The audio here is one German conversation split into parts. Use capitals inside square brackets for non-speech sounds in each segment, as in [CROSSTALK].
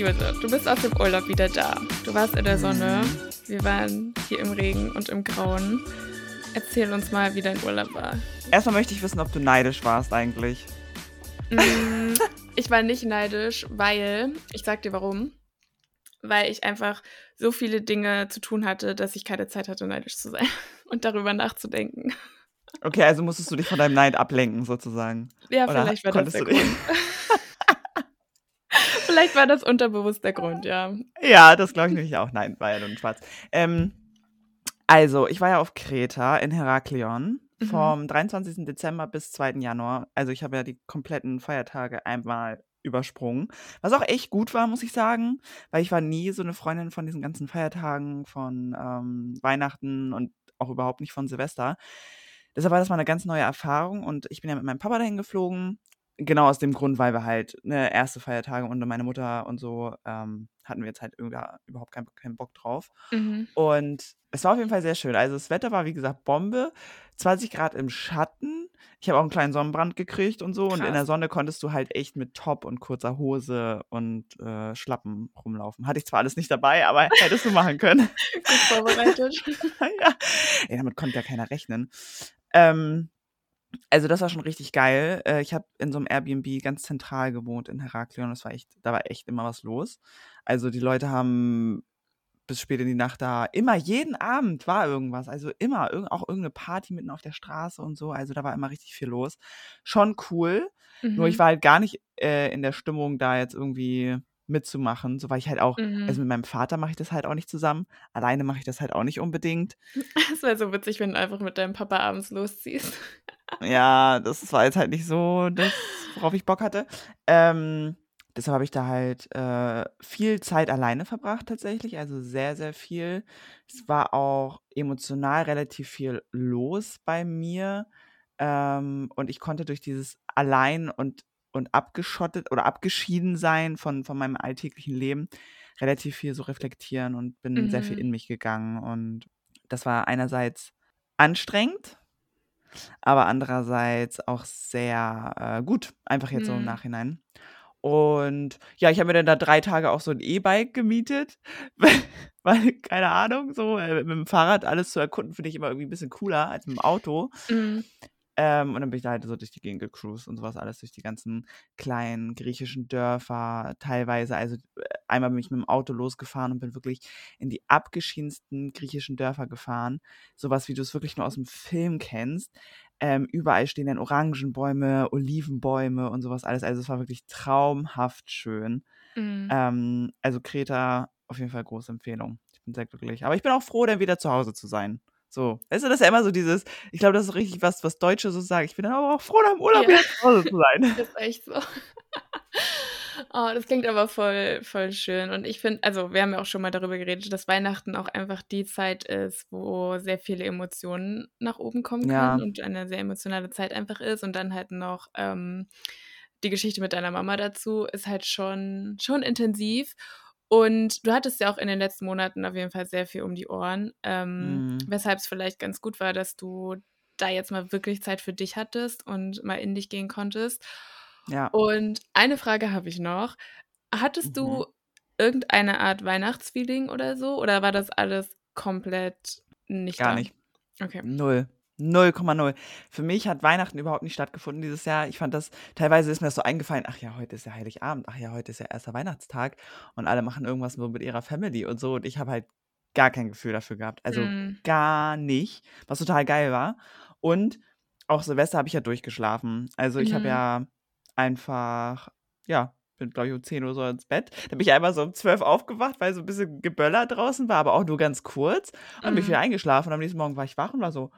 Josef, du bist aus dem Urlaub wieder da. Du warst in der Sonne, wir waren hier im Regen und im Grauen. Erzähl uns mal, wie dein Urlaub war. Erstmal möchte ich wissen, ob du neidisch warst eigentlich. Mm, [LAUGHS] ich war nicht neidisch, weil, ich sag dir warum, weil ich einfach so viele Dinge zu tun hatte, dass ich keine Zeit hatte, neidisch zu sein [LAUGHS] und darüber nachzudenken. Okay, also musstest du dich von deinem Neid ablenken, sozusagen. Ja, Oder vielleicht war das der Grund. [LAUGHS] vielleicht war das unterbewusst der Grund, ja. Ja, das glaube ich nämlich auch. Nein, war ja nur ein Schwarz. Ähm, also, ich war ja auf Kreta in Heraklion mhm. vom 23. Dezember bis 2. Januar. Also, ich habe ja die kompletten Feiertage einmal übersprungen. Was auch echt gut war, muss ich sagen, weil ich war nie so eine Freundin von diesen ganzen Feiertagen, von ähm, Weihnachten und auch überhaupt nicht von Silvester. Deshalb war das mal eine ganz neue Erfahrung und ich bin ja mit meinem Papa dahin geflogen. Genau aus dem Grund, weil wir halt ne, erste Feiertage und meine Mutter und so ähm, hatten wir jetzt halt überhaupt keinen kein Bock drauf. Mhm. Und es war auf jeden Fall sehr schön. Also das Wetter war, wie gesagt, Bombe. 20 Grad im Schatten. Ich habe auch einen kleinen Sonnenbrand gekriegt und so. Krass. Und in der Sonne konntest du halt echt mit Top und kurzer Hose und äh, Schlappen rumlaufen. Hatte ich zwar alles nicht dabei, aber [LAUGHS] hättest du machen können. Gut vorbereitet. [LAUGHS] ja. Ey, damit konnte ja keiner rechnen. Ähm, also das war schon richtig geil. Äh, ich habe in so einem Airbnb ganz zentral gewohnt in Heraklion. Das war echt, da war echt immer was los. Also die Leute haben bis spät in die Nacht da. Immer, jeden Abend war irgendwas. Also immer, auch irgendeine Party mitten auf der Straße und so. Also da war immer richtig viel los. Schon cool. Mhm. Nur ich mhm. war halt gar nicht äh, in der Stimmung, da jetzt irgendwie mitzumachen. So weil ich halt auch, mhm. also mit meinem Vater mache ich das halt auch nicht zusammen. Alleine mache ich das halt auch nicht unbedingt. [LAUGHS] Es wäre so witzig, wenn du einfach mit deinem Papa abends losziehst. ja, das war jetzt halt nicht so das, worauf ich Bock hatte. Ähm, Deshalb habe ich da halt äh, viel Zeit alleine verbracht tatsächlich, also sehr, sehr viel. Es war auch emotional relativ viel los bei mir. Ähm, und ich konnte durch dieses allein und, und abgeschottet oder abgeschieden sein von, von meinem alltäglichen Leben relativ viel so reflektieren und bin sehr viel mhm. in mich gegangen. Und das war einerseits anstrengend, aber andererseits auch sehr äh, gut, einfach jetzt so im mhm. Nachhinein. Und ja, ich habe mir dann da drei Tage auch so ein E-Bike gemietet, [LAUGHS] weil, keine Ahnung, so äh, mit dem Fahrrad alles zu erkunden, finde ich immer irgendwie ein bisschen cooler als mit dem Auto. Mhm. Ähm, und dann bin ich da halt so durch die Gegend gecruised und sowas alles, durch die ganzen kleinen griechischen Dörfer teilweise. Also äh, einmal bin ich mit dem Auto losgefahren und bin wirklich in die abgeschiedensten griechischen Dörfer gefahren. Sowas, wie du es wirklich nur aus dem Film kennst. Ähm, überall stehen dann Orangenbäume, Olivenbäume und sowas alles. Also es war wirklich traumhaft schön. Mhm. Ähm, also Kreta auf jeden Fall große Empfehlung. Ich bin sehr glücklich. Aber ich bin auch froh, dann wieder zu Hause zu sein. So, weißt du, das ist ja immer so dieses, ich glaube, das ist richtig was, was Deutsche so sagen. Ich bin dann aber auch froh, nach dem Urlaub ja. wieder zu Hause zu sein. Das [LAUGHS] ist echt so. [LAUGHS] Oh, das klingt aber voll, voll schön. Und ich finde, also wir haben ja auch schon mal darüber geredet, dass Weihnachten auch einfach die Zeit ist, wo sehr viele Emotionen nach oben kommen können ja. und eine sehr emotionale Zeit einfach ist. Und dann halt noch ähm, die Geschichte mit deiner Mama dazu ist halt schon, schon intensiv. Und du hattest ja auch in den letzten Monaten auf jeden Fall sehr viel um die Ohren, ähm, mhm. weshalb es vielleicht ganz gut war, dass du da jetzt mal wirklich Zeit für dich hattest und mal in dich gehen konntest. Ja. Und eine Frage habe ich noch. Hattest mhm. du irgendeine Art Weihnachtsfeeling oder so? Oder war das alles komplett nicht Gar da? nicht. Okay. Null. 0,0. Für mich hat Weihnachten überhaupt nicht stattgefunden dieses Jahr. Ich fand das, teilweise ist mir das so eingefallen, ach ja, heute ist ja Heiligabend, ach ja, heute ist ja erster Weihnachtstag und alle machen irgendwas nur mit ihrer Family und so und ich habe halt gar kein Gefühl dafür gehabt. Also mm. gar nicht, was total geil war. Und auch Silvester habe ich ja durchgeschlafen. Also ich mhm. habe ja einfach, ja, bin, glaube ich, um 10 Uhr so ins Bett. Da bin ich einmal so um 12 aufgewacht, weil so ein bisschen Geböller draußen war, aber auch nur ganz kurz. Und dann bin ich wieder mhm. eingeschlafen und am nächsten Morgen war ich wach und war so,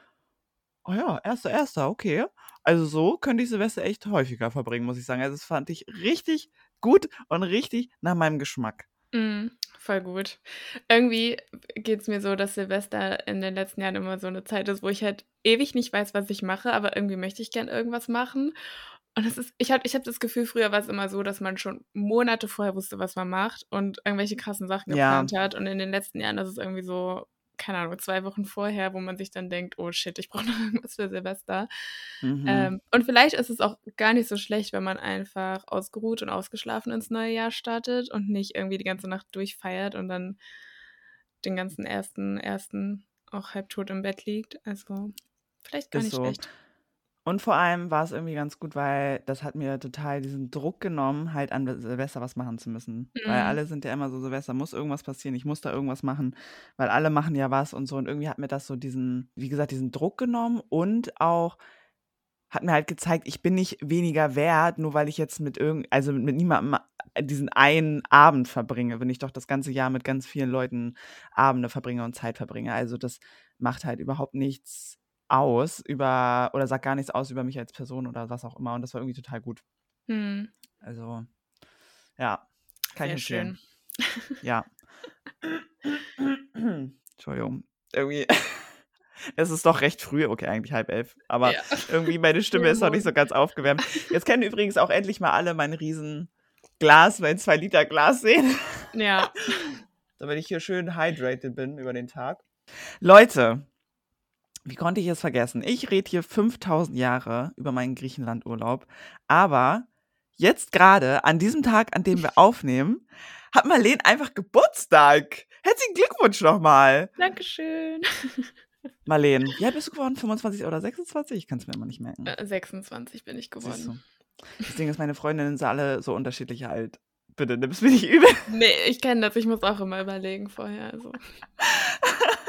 oh ja, erster, erster, okay. Also so könnte ich Silvester echt häufiger verbringen, muss ich sagen. Also das fand ich richtig gut und richtig nach meinem Geschmack. Mm, voll gut. Irgendwie geht es mir so, dass Silvester in den letzten Jahren immer so eine Zeit ist, wo ich halt ewig nicht weiß, was ich mache, aber irgendwie möchte ich gern irgendwas machen. Und es ist, ich habe ich hab das Gefühl, früher war es immer so, dass man schon Monate vorher wusste, was man macht und irgendwelche krassen Sachen geplant ja. hat. Und in den letzten Jahren ist es irgendwie so, keine Ahnung, zwei Wochen vorher, wo man sich dann denkt, oh shit, ich brauche noch [LAUGHS] irgendwas für Silvester. Mhm. Ähm, und vielleicht ist es auch gar nicht so schlecht, wenn man einfach ausgeruht und ausgeschlafen ins neue Jahr startet und nicht irgendwie die ganze Nacht durchfeiert und dann den ganzen ersten, ersten auch halbtot im Bett liegt. Also vielleicht gar Ist nicht so. schlecht. Und vor allem war es irgendwie ganz gut, weil das hat mir total diesen Druck genommen, halt an Silvester was machen zu müssen. Weil Mhm. alle sind ja immer so, Silvester muss irgendwas passieren, ich muss da irgendwas machen, weil alle machen ja was und so. Und irgendwie hat mir das so diesen, wie gesagt, diesen Druck genommen und auch hat mir halt gezeigt, ich bin nicht weniger wert, nur weil ich jetzt mit irgend, also mit niemandem diesen einen Abend verbringe, wenn ich doch das ganze Jahr mit ganz vielen Leuten Abende verbringe und Zeit verbringe. Also das macht halt überhaupt nichts aus über oder sagt gar nichts aus über mich als Person oder was auch immer. Und das war irgendwie total gut. Hm. Also, ja, kann Sehr ich empfehlen. schön. Ja. [LAUGHS] Entschuldigung. Irgendwie. [LAUGHS] Es ist doch recht früh, okay, eigentlich halb elf. Aber Ja. irgendwie meine [LAUGHS] Stimme ist noch nicht so ganz aufgewärmt. Jetzt können übrigens auch endlich mal alle mein riesen Glas, mein 2 Liter Glas sehen, Ja. damit ich hier schön hydrated bin über den Tag. Leute, wie konnte ich es vergessen? Ich rede hier 5000 Jahre über meinen Griechenlandurlaub, aber jetzt gerade, an diesem Tag, an dem wir [LAUGHS] aufnehmen, hat Marlene einfach Geburtstag. Herzlichen Glückwunsch nochmal. Dankeschön. [LAUGHS] Marlene, alt bist du geworden? 25 oder 26? Ich kann es mir immer nicht merken. Äh, 26 bin ich geworden. Das Ding ist, meine Freundinnen sind alle so unterschiedlich alt. Bitte, nimm es mir nicht übel. Nee, ich kenne das. Ich muss auch immer überlegen vorher. Also. [LAUGHS]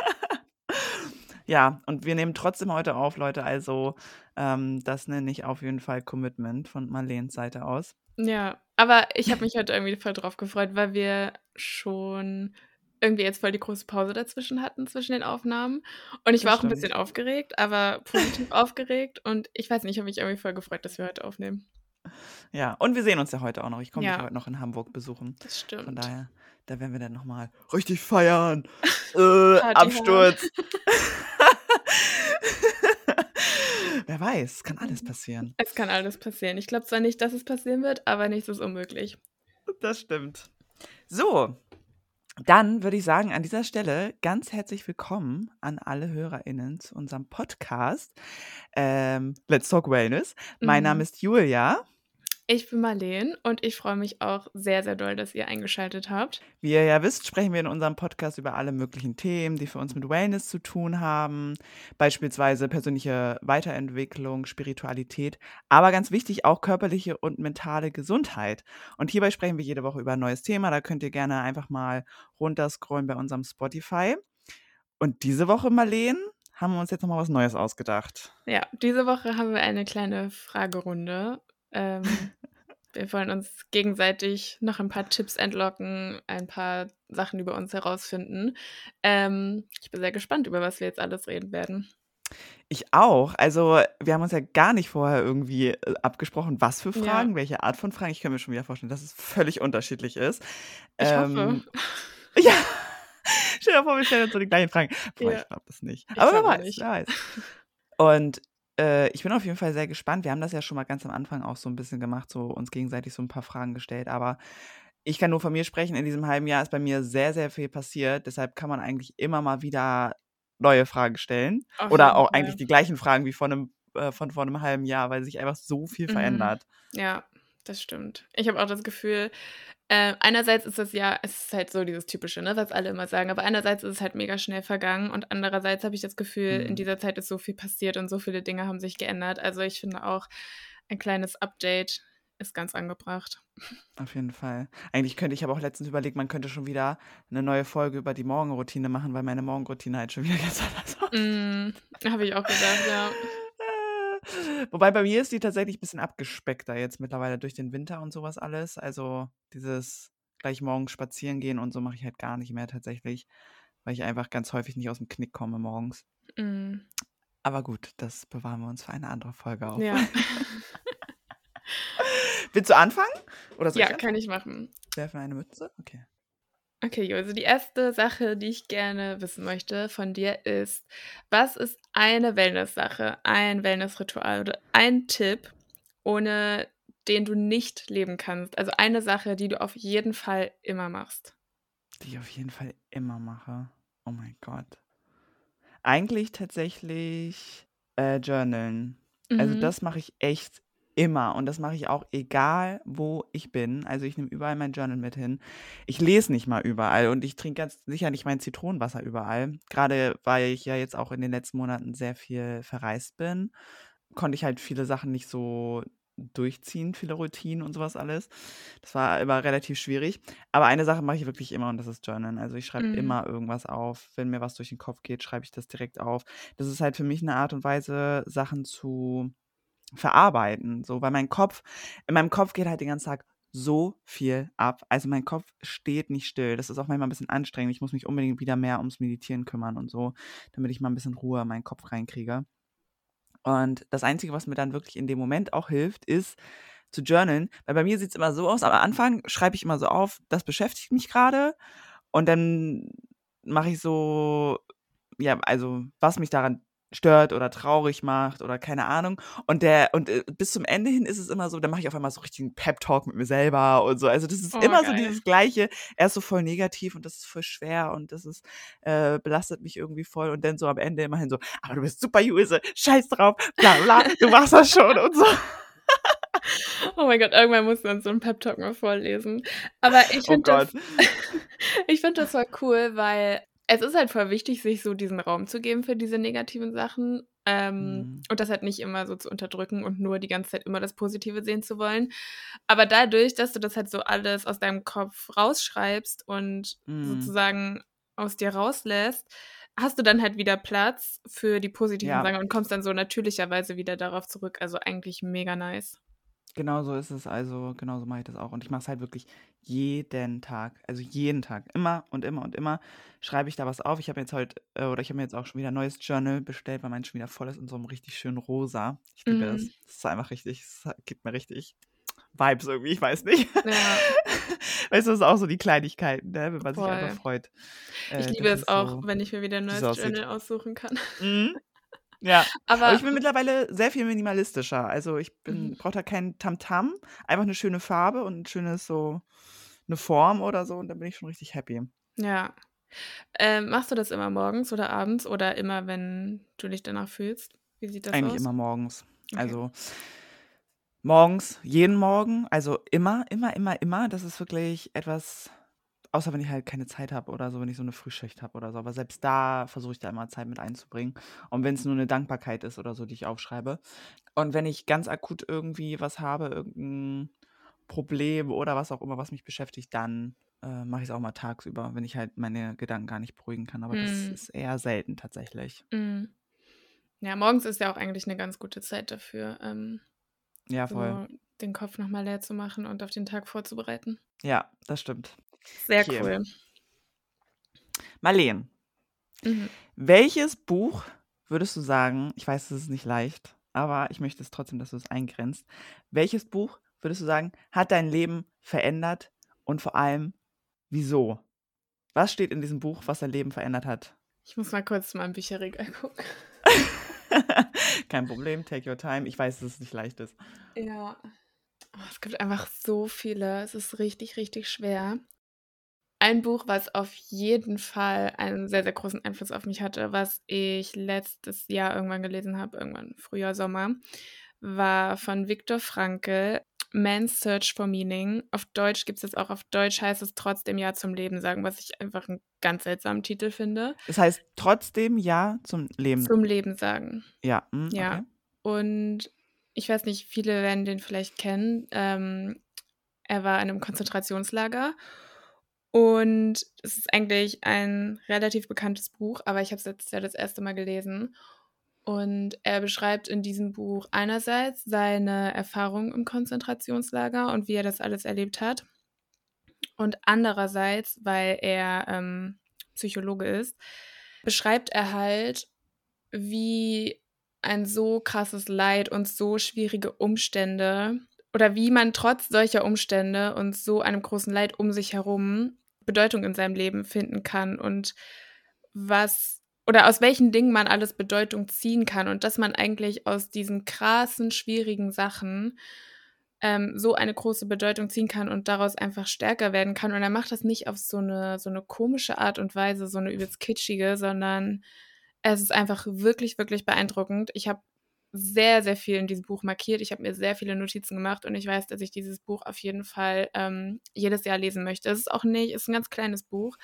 Ja, und wir nehmen trotzdem heute auf, Leute. Also, ähm, das nenne ich auf jeden Fall Commitment von Marleens Seite aus. Ja, aber ich habe mich heute irgendwie voll drauf gefreut, weil wir schon irgendwie jetzt voll die große Pause dazwischen hatten, zwischen den Aufnahmen. Und ich Das war auch ein stimmt. bisschen aufgeregt, aber positiv aufgeregt. Und ich weiß nicht, ich habe mich irgendwie voll gefreut, dass wir heute aufnehmen. Ja, und wir sehen uns ja heute auch noch. Ich komme dich Ja. heute noch in Hamburg besuchen. Das Von stimmt. daher, da werden wir dann nochmal richtig feiern. [LAUGHS] Äh, Absturz. [LAUGHS] Wer weiß, kann alles passieren. Es kann alles passieren. Ich glaube zwar nicht, dass es passieren wird, aber nichts ist unmöglich. Das stimmt. So, dann würde ich sagen, an dieser Stelle ganz herzlich willkommen an alle HörerInnen zu unserem Podcast ähm, Let's Talk Wellness. Mein Mhm. Name ist Julia. Ich bin Marleen und ich freue mich auch sehr, sehr doll, dass ihr eingeschaltet habt. Wie ihr ja wisst, sprechen wir in unserem Podcast über alle möglichen Themen, die für uns mit Wellness zu tun haben. Beispielsweise persönliche Weiterentwicklung, Spiritualität, aber ganz wichtig auch körperliche und mentale Gesundheit. Und hierbei sprechen wir jede Woche über ein neues Thema. Da könnt ihr gerne einfach mal runterscrollen bei unserem Spotify. Und diese Woche, Marleen, haben wir uns jetzt nochmal was Neues ausgedacht. Ja, diese Woche haben wir eine kleine Fragerunde. Ähm, wir wollen uns gegenseitig noch ein paar Tipps entlocken, ein paar Sachen über uns herausfinden. Ähm, ich bin sehr gespannt, über was wir jetzt alles reden werden. Ich auch. Also, wir haben uns ja gar nicht vorher irgendwie äh, abgesprochen, was für Ja. Fragen, welche Art von Fragen. Ich kann mir schon wieder vorstellen, dass es völlig unterschiedlich ist. Ich Ähm, hoffe. [LAUGHS] Ja. Stell dir vor, wir stellen uns so die gleichen Fragen. Boah, Ja. ich glaube das nicht. Ich Aber wer weiß, nicht. wer weiß. [LAUGHS] Und äh, ich bin auf jeden Fall sehr gespannt. Wir haben das ja schon mal ganz am Anfang auch so ein bisschen gemacht, so uns gegenseitig so ein paar Fragen gestellt. Aber ich kann nur von mir sprechen. In diesem halben Jahr ist bei mir sehr, sehr viel passiert. Deshalb kann man eigentlich immer mal wieder neue Fragen stellen. Auf Oder auch Fall. eigentlich die gleichen Fragen wie von einem, äh, von vor einem halben Jahr, weil sich einfach so viel Mhm. verändert. Ja, das stimmt. Ich habe auch das Gefühl, äh, einerseits ist das ja, es ist halt so dieses Typische, ne, was alle immer sagen, aber einerseits ist es halt mega schnell vergangen und andererseits habe ich das Gefühl, in Mhm. dieser Zeit ist so viel passiert und so viele Dinge haben sich geändert. Also ich finde auch, ein kleines Update ist ganz angebracht. Auf jeden Fall. Eigentlich könnte ich aber auch letztens überlegt, man könnte schon wieder eine neue Folge über die Morgenroutine machen, weil meine Morgenroutine halt schon wieder [LAUGHS] ganz anders aussieht. Mm, habe ich auch gedacht, ja. Wobei bei mir ist die tatsächlich ein bisschen abgespeckter jetzt mittlerweile durch den Winter und sowas alles. Also dieses gleich morgens spazieren gehen und so mache ich halt gar nicht mehr tatsächlich, weil ich einfach ganz häufig nicht aus dem Knick komme morgens. Mm, Aber gut, das bewahren wir uns für eine andere Folge auf. ja. [LAUGHS] Willst du anfangen? Oder ja, ich kann ich machen. werfen eine Mütze? Okay. Okay, Jo, also die erste Sache, die ich gerne wissen möchte von dir ist, was ist eine Wellness-Sache, ein Wellness-Ritual oder ein Tipp, ohne den du nicht leben kannst? Also eine Sache, die du auf jeden Fall immer machst. Die ich auf jeden Fall immer mache. Oh mein Gott. Eigentlich tatsächlich, äh, journalen. Also, Mhm. das mache ich echt immer und das mache ich auch egal, wo ich bin. Also, ich nehme überall mein Journal mit hin. Ich lese nicht mal überall und ich trinke ganz sicher nicht mein Zitronenwasser überall. Grade weil ich ja jetzt auch in den letzten Monaten sehr viel verreist bin, konnte ich halt viele Sachen nicht so durchziehen, viele Routinen und so was alles. Das war immer relativ schwierig. Aber eine Sache mache ich wirklich immer und das ist Journalen. Also, ich schreibe Mhm. immer irgendwas auf. Wenn mir was durch den Kopf geht, schreibe ich das direkt auf. Das ist halt für mich 'ne Art und Weise, Sachen zu verarbeiten, so, weil mein Kopf in meinem Kopf geht halt den ganzen Tag so viel ab. Also, mein Kopf steht nicht still. Das ist auch manchmal 'n bisschen anstrengend. Ich muss mich unbedingt wieder mehr ums Meditieren kümmern und so, damit ich mal 'n bisschen Ruhe in meinen Kopf reinkriege. Und das Einzige, was mir dann wirklich in dem Moment auch hilft, ist zu journalen, weil bei mir sieht's immer so aus, am Anfang schreibe ich immer so auf: „Das beschäftigt mich grade“ und dann mache ich so ja, also, was mich daran stört oder traurig macht oder keine Ahnung. Und der und, äh, bis zum Ende hin ist es immer so, dann mache ich auf einmal so richtigen Pep-Talk mit mir selber und so. Also, das ist Oh, immer so geil. dieses Gleiche. Erst so voll negativ und das ist voll schwer und das ist äh, belastet mich irgendwie voll und dann so am Ende immerhin so: „Aber du bist super, Luise, scheiß drauf, bla bla, du machst das schon“ und so. Oh mein Gott, irgendwann musst du uns so 'n Pep-Talk mal vorlesen. Aber ich Oh finde Gott. das [LAUGHS] ich finde das voll cool, weil es ist halt voll wichtig, sich so diesen Raum zu geben für diese negativen Sachen, ähm, Mhm. und das halt nicht immer so zu unterdrücken und nur die ganze Zeit immer das Positive sehen zu wollen. Aber dadurch, dass du das halt so alles aus deinem Kopf rausschreibst und Mhm. sozusagen aus dir rauslässt, hast du dann halt wieder Platz für die positiven Ja. Sachen und kommst dann so natürlicherweise wieder darauf zurück. Also, eigentlich mega nice. Genau so ist es. Also, genauso mache ich das auch. Und ich mache es halt wirklich jeden Tag. Also, jeden Tag. Immer und immer und immer schreibe ich da was auf. Ich habe jetzt heute äh, oder ich habe mir jetzt auch schon wieder 'n neues Journal bestellt, weil meins schon wieder voll ist in so 'nem richtig schönen Rosa. Ich liebe das. Mhm. Das ist einfach richtig es ha gibt mir richtig Vibes irgendwie, ich weiß nicht. Ja. [LAUGHS] Weißt du, das ist auch so die Kleinigkeiten, ne, wenn man sich einfach Voll. freut, Ich äh, liebe dass es auch, so wenn ich mir wieder 'n süß neues aussieht. Journal aussuchen kann. Mhm. Ja. Aber Aber ich bin mittlerweile sehr viel minimalistischer. Also, ich Mhm. bin brauche da kein Tamtam, einfach 'ne schöne Farbe und 'n schönes so 'ne Form oder so und dann bin ich schon richtig happy. Ja. Ähm, machst du das immer morgens oder abends oder immer, wenn du dich danach fühlst? Wie sieht das Eigentlich aus? immer morgens. Okay. Also morgens, jeden Morgen, also immer, immer, immer, immer. Das ist wirklich etwas außer wenn ich halt keine Zeit habe oder so, wenn ich so 'ne Frühschicht habe oder so. Aber selbst da versuche ich da immer Zeit mit einzubringen. Und wenn's nur 'ne Dankbarkeit ist oder so, die ich aufschreibe. Und wenn ich ganz akut irgendwie was habe, irgend 'n Problem oder was auch immer, was mich beschäftigt, dann, äh, mache ich's auch mal tagsüber, wenn ich halt meine Gedanken gar nicht beruhigen kann. Aber das Mhm. ist eher selten tatsächlich. Mhm. Ja, morgens ist ja auch eigentlich 'ne ganz gute Zeit dafür, ähm, Ja, voll. so den Kopf noch mal leer zu machen und auf den Tag vorzubereiten. Ja, das stimmt. Sehr Okay. cool. Marleen Mhm. welches Buch würdest du sagen ich weiß, es ist nicht leicht, aber ich möchte es trotzdem, dass du es eingrenzt. Welches Buch würdest du sagen, hat dein Leben verändert und vor allem wieso? Was steht in diesem Buch, was dein Leben verändert hat? Ich muss mal kurz in mein Bücherregal gucken. [LAUGHS] Kein Problem, take your time. Ich weiß, dass es nicht leicht ist. Ja. Oh, es gibt einfach so viele. Es ist richtig, richtig schwer. Ein Buch, was auf jeden Fall einen sehr, sehr großen Einfluss auf mich hatte, was ich letztes Jahr irgendwann gelesen habe, irgendwann Frühjahr, Sommer, war von Viktor Frankl, „Man's Search for Meaning“. Auf Deutsch gibt's das auch auf Deutsch heißt es „Trotzdem Ja zum Leben sagen“, was ich einfach 'n ganz seltsamen Titel finde. Es heißt trotzdem Ja zum Leben Zum Leben sagen. Ja, mhm, Ja. okay. Und ich weiß nicht, viele werden den vielleicht kennen. Ähm, er war in 'nem Konzentrationslager und es ist eigentlich ein relativ bekanntes Buch, aber ich habe es letztes Jahr das 1. Mal gelesen. Und er beschreibt in diesem Buch einerseits seine Erfahrungen im Konzentrationslager und wie er das alles erlebt hat. Und andererseits, weil er, ähm, Psychologe ist, beschreibt er halt, wie ein so krasses Leid und so schwierige Umstände oder wie man trotz solcher Umstände und so einem großen Leid um sich herum Bedeutung in seinem Leben finden kann und was oder aus welchen Dingen man alles Bedeutung ziehen kann und dass man eigentlich aus diesen krassen, schwierigen Sachen, ähm, so eine große Bedeutung ziehen kann und daraus einfach stärker werden kann. Und er macht das nicht auf so 'ne so 'ne komische Art und Weise, so 'ne übelst kitschige, sondern Es ist einfach wirklich, wirklich beeindruckend. Ich habe sehr, sehr viel in diesem Buch markiert. Ich habe mir sehr viele Notizen gemacht und ich weiß, dass ich dieses Buch auf jeden Fall ähm, jedes Jahr lesen möchte. Es ist auch nicht, es ist ein ganz kleines Buch,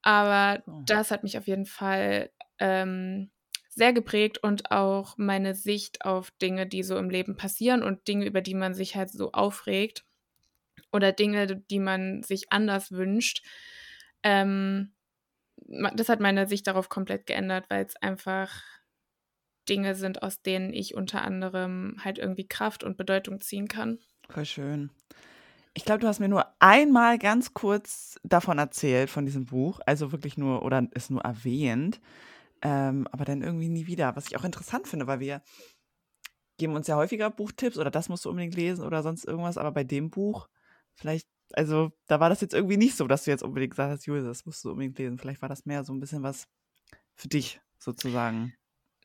aber oh. das hat mich auf jeden Fall ähm, sehr geprägt und auch meine Sicht auf Dinge, die so im Leben passieren und Dinge, über die man sich halt so aufregt oder Dinge, die man sich anders wünscht. Ähm, das hat meine Sicht darauf komplett geändert, weil es einfach Dinge sind, aus denen ich unter anderem halt irgendwie Kraft und Bedeutung ziehen kann. Voll schön. Ich glaube, du hast mir nur einmal ganz kurz davon erzählt, von diesem Buch. Also wirklich nur, oder es nur erwähnt. Ähm, aber dann irgendwie nie wieder. Was ich auch interessant finde, weil wir geben uns ja häufiger Buchtipps oder das musst du unbedingt lesen oder sonst irgendwas. Aber bei dem Buch, vielleicht, also da war das jetzt irgendwie nicht so, dass du jetzt unbedingt gesagt hast, Julia, das musst du unbedingt lesen. Vielleicht war das mehr so ein bisschen was für dich sozusagen.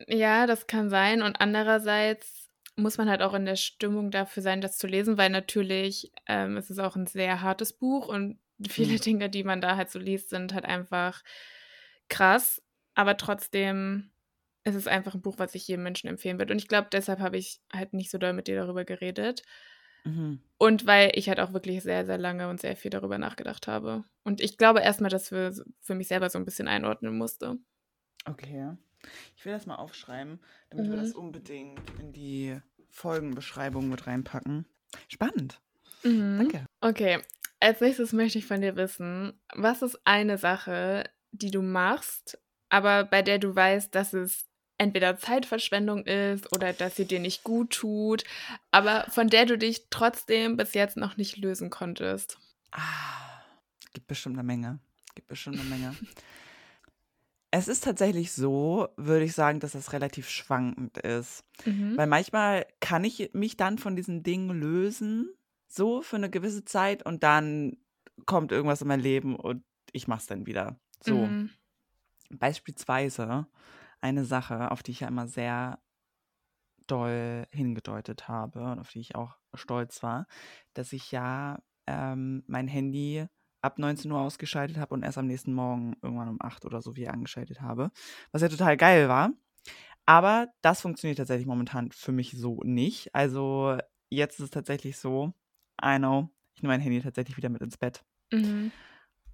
Ja, das kann sein. Und andererseits muss man halt auch in der Stimmung dafür sein, das zu lesen, weil natürlich ähm, es ist auch ein sehr hartes Buch und viele mhm. Dinge, die man da halt so liest, sind halt einfach krass. Aber trotzdem ist es einfach ein Buch, was ich jedem Menschen empfehlen würde. Und ich glaube, deshalb habe ich halt nicht so doll mit dir darüber geredet. Mhm. Und weil ich halt auch wirklich sehr, sehr lange und sehr viel darüber nachgedacht habe. Und ich glaube erstmal, dass für, für mich selber so ein bisschen einordnen musste. Okay. Ich will das mal aufschreiben, damit mhm. wir das mhm. unbedingt in die Folgenbeschreibung mit reinpacken. Spannend. Mhm. Danke. Okay, als nächstes möchte ich von dir wissen, was ist eine Sache, die du machst, aber bei der du weißt, dass es entweder Zeitverschwendung ist oder dass sie dir nicht gut tut, aber von der du dich trotzdem bis jetzt noch nicht lösen konntest? Ah, gibt bestimmt eine Menge. Gibt bestimmt eine Menge. [LAUGHS] Es ist tatsächlich so, würde ich sagen, dass das relativ schwankend ist. Mhm. Weil manchmal kann ich mich dann von diesen Dingen lösen, so für eine gewisse Zeit und dann kommt irgendwas in mein Leben und ich mache es dann wieder. So. Mhm. Beispielsweise eine Sache, auf die ich ja immer sehr doll hingedeutet habe und auf die ich auch stolz war, dass ich ja ähm, mein Handy ab 19 Uhr ausgeschaltet habe und erst am nächsten Morgen irgendwann um 8 oder so wieder angeschaltet habe. Was ja total geil war. Aber das funktioniert tatsächlich momentan für mich so nicht. Also jetzt ist es tatsächlich so, I know, ich nehme mein Handy tatsächlich wieder mit ins Bett. Mhm.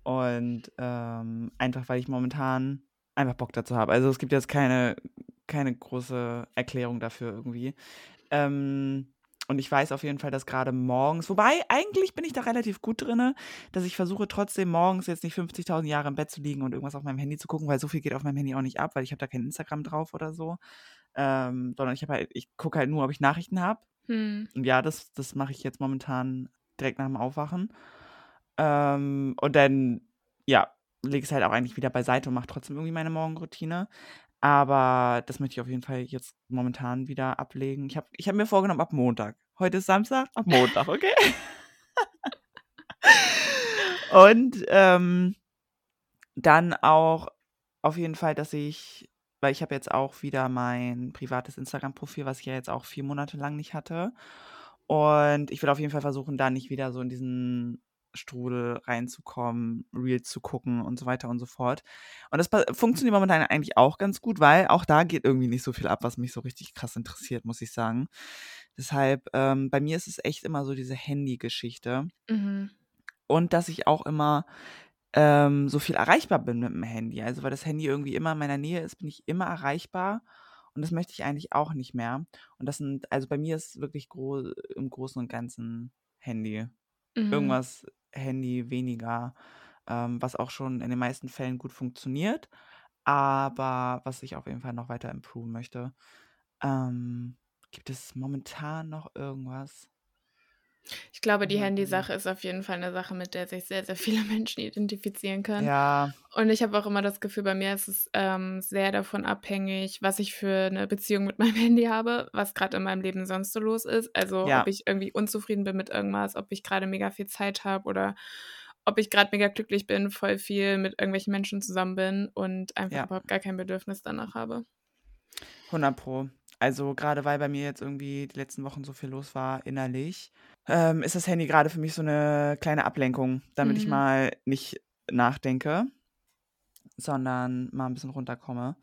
Und ähm, einfach, weil ich momentan einfach Bock dazu habe. Also es gibt jetzt keine, keine große Erklärung dafür irgendwie. Ähm, und ich weiß auf jeden Fall, dass gerade morgens, wobei eigentlich bin ich da relativ gut drin, dass ich versuche trotzdem morgens jetzt nicht 50.000 Jahre im Bett zu liegen und irgendwas auf meinem Handy zu gucken, weil so viel geht auf meinem Handy auch nicht ab, weil ich habe da kein Instagram drauf oder so. Ähm, sondern ich habe halt, ich gucke halt nur, ob ich Nachrichten habe. Hm. Und ja, das, das mache ich jetzt momentan direkt nach dem Aufwachen. Ähm, und dann, ja, lege es halt auch eigentlich wieder beiseite und mache trotzdem irgendwie meine Morgenroutine. Aber das möchte ich auf jeden Fall jetzt momentan wieder ablegen. Ich habe ich hab mir vorgenommen, ab Montag. Heute ist Samstag, ab Montag, okay? [LAUGHS] Und ähm, dann auch auf jeden Fall, dass ich, weil ich habe jetzt auch wieder mein privates Instagram-Profil, was ich ja jetzt auch vier Monate lang nicht hatte. Und ich will auf jeden Fall versuchen, da nicht wieder so in diesen Strudel reinzukommen, Reels zu gucken und so weiter und so fort. Und das funktioniert momentan eigentlich auch ganz gut, weil auch da geht irgendwie nicht so viel ab, was mich so richtig krass interessiert, muss ich sagen. Deshalb, ähm, bei mir ist es echt immer so diese Handy-Geschichte. Mhm. Und dass ich auch immer ähm, so viel erreichbar bin mit dem Handy. Also, weil das Handy irgendwie immer in meiner Nähe ist, bin ich immer erreichbar. Und das möchte ich eigentlich auch nicht mehr. Und das sind, also bei mir ist wirklich gro im Großen und Ganzen Handy. Mhm. Irgendwas Handy weniger, ähm, was auch schon in den meisten Fällen gut funktioniert, aber was ich auf jeden Fall noch weiter improven möchte. Ähm, gibt es momentan noch irgendwas? Ich glaube, die Handysache ist auf jeden Fall eine Sache, mit der sich sehr, sehr viele [LAUGHS] Menschen identifizieren können. Ja. Und ich habe auch immer das Gefühl, bei mir ist es ähm, sehr davon abhängig, was ich für eine Beziehung mit [LAUGHS] meinem Handy habe, was gerade in meinem Leben sonst so los ist. Also ja. ob ich irgendwie unzufrieden bin mit irgendwas, ob ich gerade mega viel Zeit habe oder ob ich gerade mega glücklich bin, voll viel mit irgendwelchen Menschen zusammen bin und einfach ja. überhaupt gar kein Bedürfnis danach habe. 100 Pro. Also gerade weil bei mir jetzt irgendwie die letzten Wochen so viel los war innerlich, ähm, ist das Handy gerade für mich so eine kleine Ablenkung, damit mhm. ich mal nicht nachdenke, sondern mal ein bisschen runterkomme.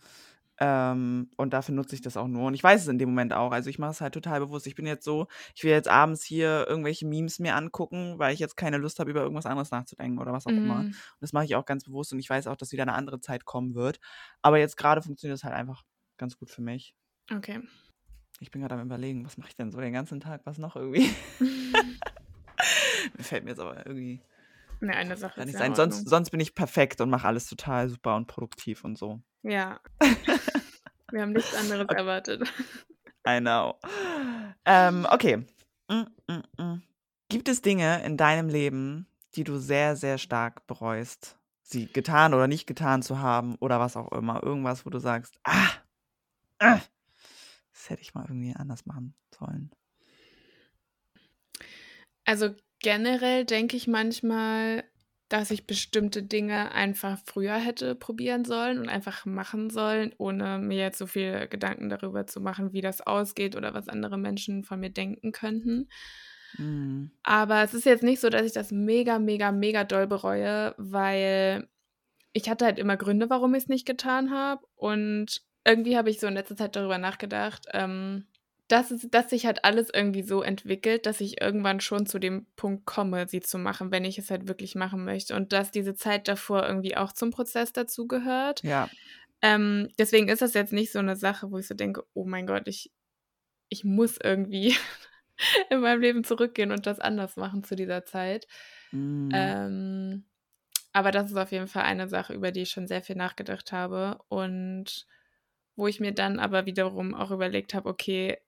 Ähm, und dafür nutze ich das auch nur. Und ich weiß es in dem Moment auch. Also ich mache es halt total bewusst. Ich bin jetzt so, ich will jetzt abends hier irgendwelche Memes mir angucken, weil ich jetzt keine Lust habe, über irgendwas anderes nachzudenken oder was auch immer. Und Mhm. das mache ich auch ganz bewusst und ich weiß auch, dass wieder eine andere Zeit kommen wird. Aber jetzt gerade funktioniert das halt einfach ganz gut für mich. Okay. Ich bin gerade am überlegen, was mache ich denn so den ganzen Tag, was noch irgendwie. [LAUGHS] Mir fällt mir jetzt aber irgendwie Ne, eine Sache ist nicht sein. in Sonst, sonst bin ich perfekt und mache alles total super und produktiv und so. Ja. [LAUGHS] Wir haben nichts anderes Okay. erwartet. I know. Ähm, okay. Mm, mm, mm. Gibt es Dinge in deinem Leben, die du sehr, sehr stark bereust, sie getan oder nicht getan zu haben oder was auch immer? Irgendwas, wo du sagst, ah, ah das hätte ich mal irgendwie anders machen sollen. Also generell denke ich manchmal, dass ich bestimmte Dinge einfach früher hätte probieren sollen und einfach machen sollen, ohne mir jetzt so viel Gedanken darüber zu machen, wie das ausgeht oder was andere Menschen von mir denken könnten. Mm. Aber es ist jetzt nicht so, dass ich das mega, mega, mega doll bereue, weil ich hatte halt immer Gründe, warum ich es nicht getan habe. Und irgendwie habe ich so in letzter Zeit darüber nachgedacht, ähm, dass, es, dass sich halt alles irgendwie so entwickelt, dass ich irgendwann schon zu dem Punkt komme, sie zu machen, wenn ich es halt wirklich machen möchte. Und dass diese Zeit davor irgendwie auch zum Prozess dazu gehört. Ja. Ähm, deswegen ist das jetzt nicht so eine Sache, wo ich so denke, oh mein Gott, ich, ich muss irgendwie [LAUGHS] in meinem Leben zurückgehen und das anders machen zu dieser Zeit. Mm. Ähm, aber das ist auf jeden Fall eine Sache, über die ich schon sehr viel nachgedacht habe und wo ich mir dann aber wiederum auch überlegt habe, okay,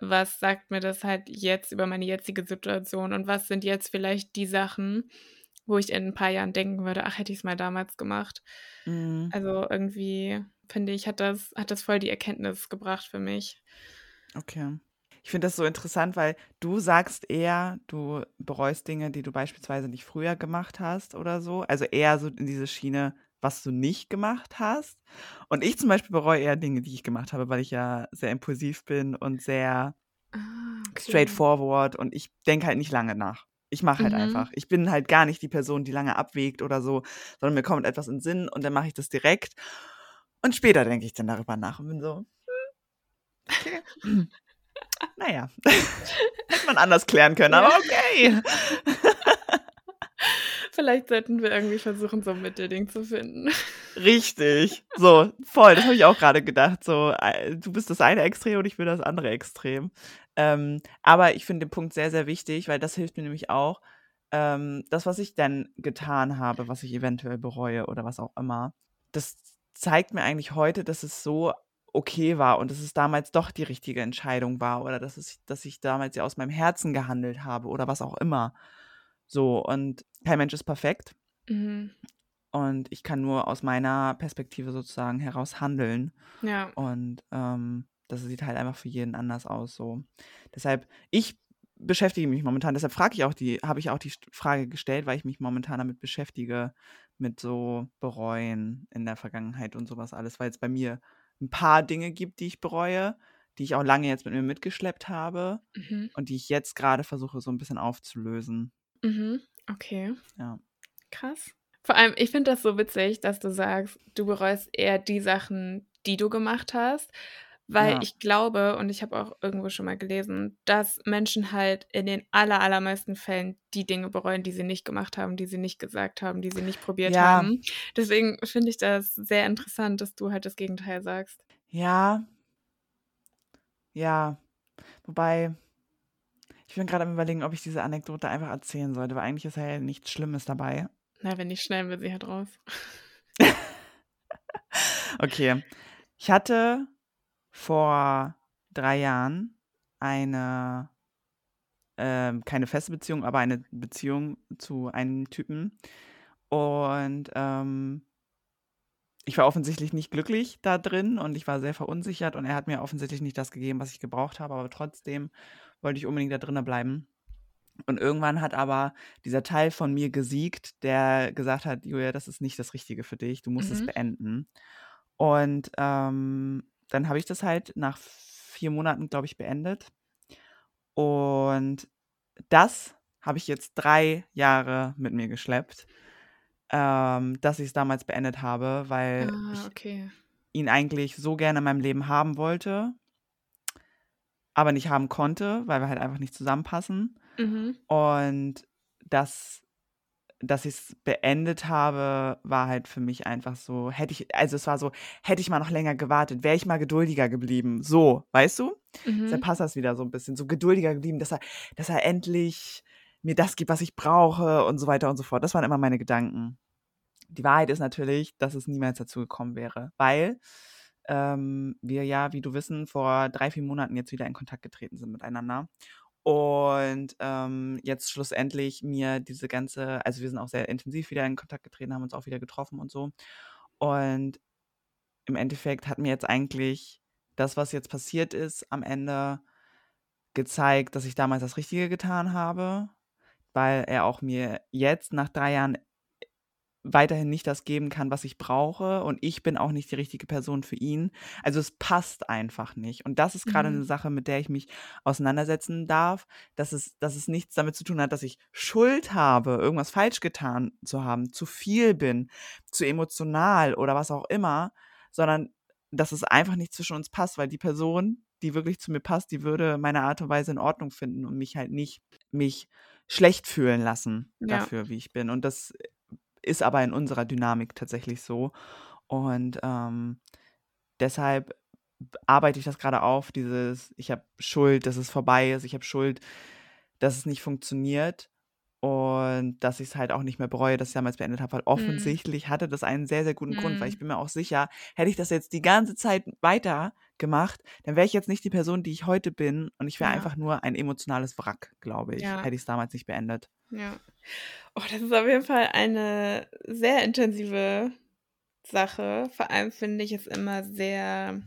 was sagt mir das halt jetzt über meine jetzige Situation und was sind jetzt vielleicht die Sachen, wo ich in ein paar Jahren denken würde, ach, hätte ich es mal damals gemacht. Mm. Also irgendwie finde ich, hat das, hat das voll die Erkenntnis gebracht für mich. Okay. Ich finde das so interessant, weil du sagst eher, du bereust Dinge, die du beispielsweise nicht früher gemacht hast oder so. Also eher so in diese Schiene, was du nicht gemacht hast. Und ich zum Beispiel bereue eher Dinge, die ich gemacht habe, weil ich ja sehr impulsiv bin und sehr Ah, okay. straightforward und ich denke halt nicht lange nach. Ich mache halt Mhm. einfach. Ich bin halt gar nicht die Person, die lange abwägt oder so, sondern mir kommt etwas in den Sinn und dann mache ich das direkt. Und später denke ich dann darüber nach und bin so, hm, okay. [LAUGHS] naja, [LAUGHS] hätte man anders klären können, Ja. aber okay. Vielleicht sollten wir irgendwie versuchen, so ein Mittelding zu finden. Richtig. So, voll. Das habe ich auch gerade gedacht. So, äh, du bist das eine Extrem und ich bin das andere Extrem. Ähm, aber ich finde den Punkt sehr, sehr wichtig, weil das hilft mir nämlich auch. Ähm, das, was ich dann getan habe, was ich eventuell bereue oder was auch immer, das zeigt mir eigentlich heute, dass es so okay war und dass es damals doch die richtige Entscheidung war oder dass, es, dass ich damals ja aus meinem Herzen gehandelt habe oder was auch immer. So, und kein Mensch ist perfekt. Mhm. Und ich kann nur aus meiner Perspektive sozusagen heraus handeln. Ja. Und ähm, das sieht halt einfach für jeden anders aus. So. Deshalb, ich beschäftige mich momentan, deshalb frage ich auch die, habe ich auch die Frage gestellt, weil ich mich momentan damit beschäftige, mit so Bereuen in der Vergangenheit und sowas alles, weil es bei mir ein paar Dinge gibt, die ich bereue, die ich auch lange jetzt mit mir mitgeschleppt habe Mhm. und die ich jetzt gerade versuche, so ein bisschen aufzulösen. Mhm. Okay. Ja. Krass. Vor allem, ich finde das so witzig, dass du sagst, du bereust eher die Sachen, die du gemacht hast, weil Ja. ich glaube, und ich habe auch irgendwo schon mal gelesen, dass Menschen halt in den aller, allermeisten Fällen die Dinge bereuen, die sie nicht gemacht haben, die sie nicht gesagt haben, die sie nicht probiert Ja. haben. Deswegen finde ich das sehr interessant, dass du halt das Gegenteil sagst. Ja. Ja. Wobei, ich bin gerade am überlegen, ob ich diese Anekdote einfach erzählen sollte, weil eigentlich ist ja nichts Schlimmes dabei. Na, wenn nicht, schneiden wir sie halt raus. [LAUGHS] Okay. Ich hatte vor drei Jahren eine, ähm, keine feste Beziehung, aber eine Beziehung zu einem Typen. Und ähm, ich war offensichtlich nicht glücklich da drin und ich war sehr verunsichert und er hat mir offensichtlich nicht das gegeben, was ich gebraucht habe, aber trotzdem wollte ich unbedingt da drinnen bleiben. Und irgendwann hat aber dieser Teil von mir gesiegt, der gesagt hat, Julia, das ist nicht das Richtige für dich, du musst es Mhm. beenden. Und ähm, dann habe ich das halt nach vier Monaten, glaube ich, beendet. Und das habe ich jetzt drei Jahre mit mir geschleppt, ähm, dass ich es damals beendet habe, weil Ah, ich okay. ihn eigentlich so gerne in meinem Leben haben wollte, aber nicht haben konnte, weil wir halt einfach nicht zusammenpassen. Mhm. Und das dass ich es beendet habe, war halt für mich einfach so, hätte ich, also es war so, hätte ich mal noch länger gewartet, wäre ich mal geduldiger geblieben. So, weißt du? Mhm. Deshalb passt das wieder so ein bisschen, so geduldiger geblieben, dass er, dass er endlich mir das gibt, was ich brauche und so weiter und so fort. Das waren immer meine Gedanken. Die Wahrheit ist natürlich, dass es niemals dazu gekommen wäre, weil ähm, wir ja, wie du wissen, vor drei, vier Monaten jetzt wieder in Kontakt getreten sind miteinander. Und ähm, jetzt schlussendlich mir diese ganze, also wir sind auch sehr intensiv wieder in Kontakt getreten, haben uns auch wieder getroffen und so. Und im Endeffekt hat mir jetzt eigentlich das, was jetzt passiert ist, am Ende gezeigt, dass ich damals das Richtige getan habe, weil er auch mir jetzt nach drei Jahren weiterhin nicht das geben kann, was ich brauche und ich bin auch nicht die richtige Person für ihn. Also es passt einfach nicht. Und das ist gerade eine Mhm. Sache, mit der ich mich auseinandersetzen darf, dass es, dass es nichts damit zu tun hat, dass ich Schuld habe, irgendwas falsch getan zu haben, zu viel bin, zu emotional oder was auch immer, sondern dass es einfach nicht zwischen uns passt, weil die Person, die wirklich zu mir passt, die würde meine Art und Weise in Ordnung finden und mich halt nicht mich schlecht fühlen lassen Ja. dafür, wie ich bin. Und das ist aber in unserer Dynamik tatsächlich so. Und ähm, deshalb arbeite ich das gerade auf, dieses, ich habe Schuld, dass es vorbei ist, ich habe Schuld, dass es nicht funktioniert und dass ich es halt auch nicht mehr bereue, dass ich damals beendet habe, weil Mhm. offensichtlich hatte das einen sehr, sehr guten Grund, weil ich Mhm. bin mir auch sicher, hätte ich das jetzt die ganze Zeit weiter gemacht, dann wäre ich jetzt nicht die Person, die ich heute bin und ich wäre Ja. einfach nur ein emotionales Wrack, glaube ich, Ja. hätte ich es damals nicht beendet. Ja. Oh, das ist auf jeden Fall eine sehr intensive Sache. Vor allem finde ich es immer sehr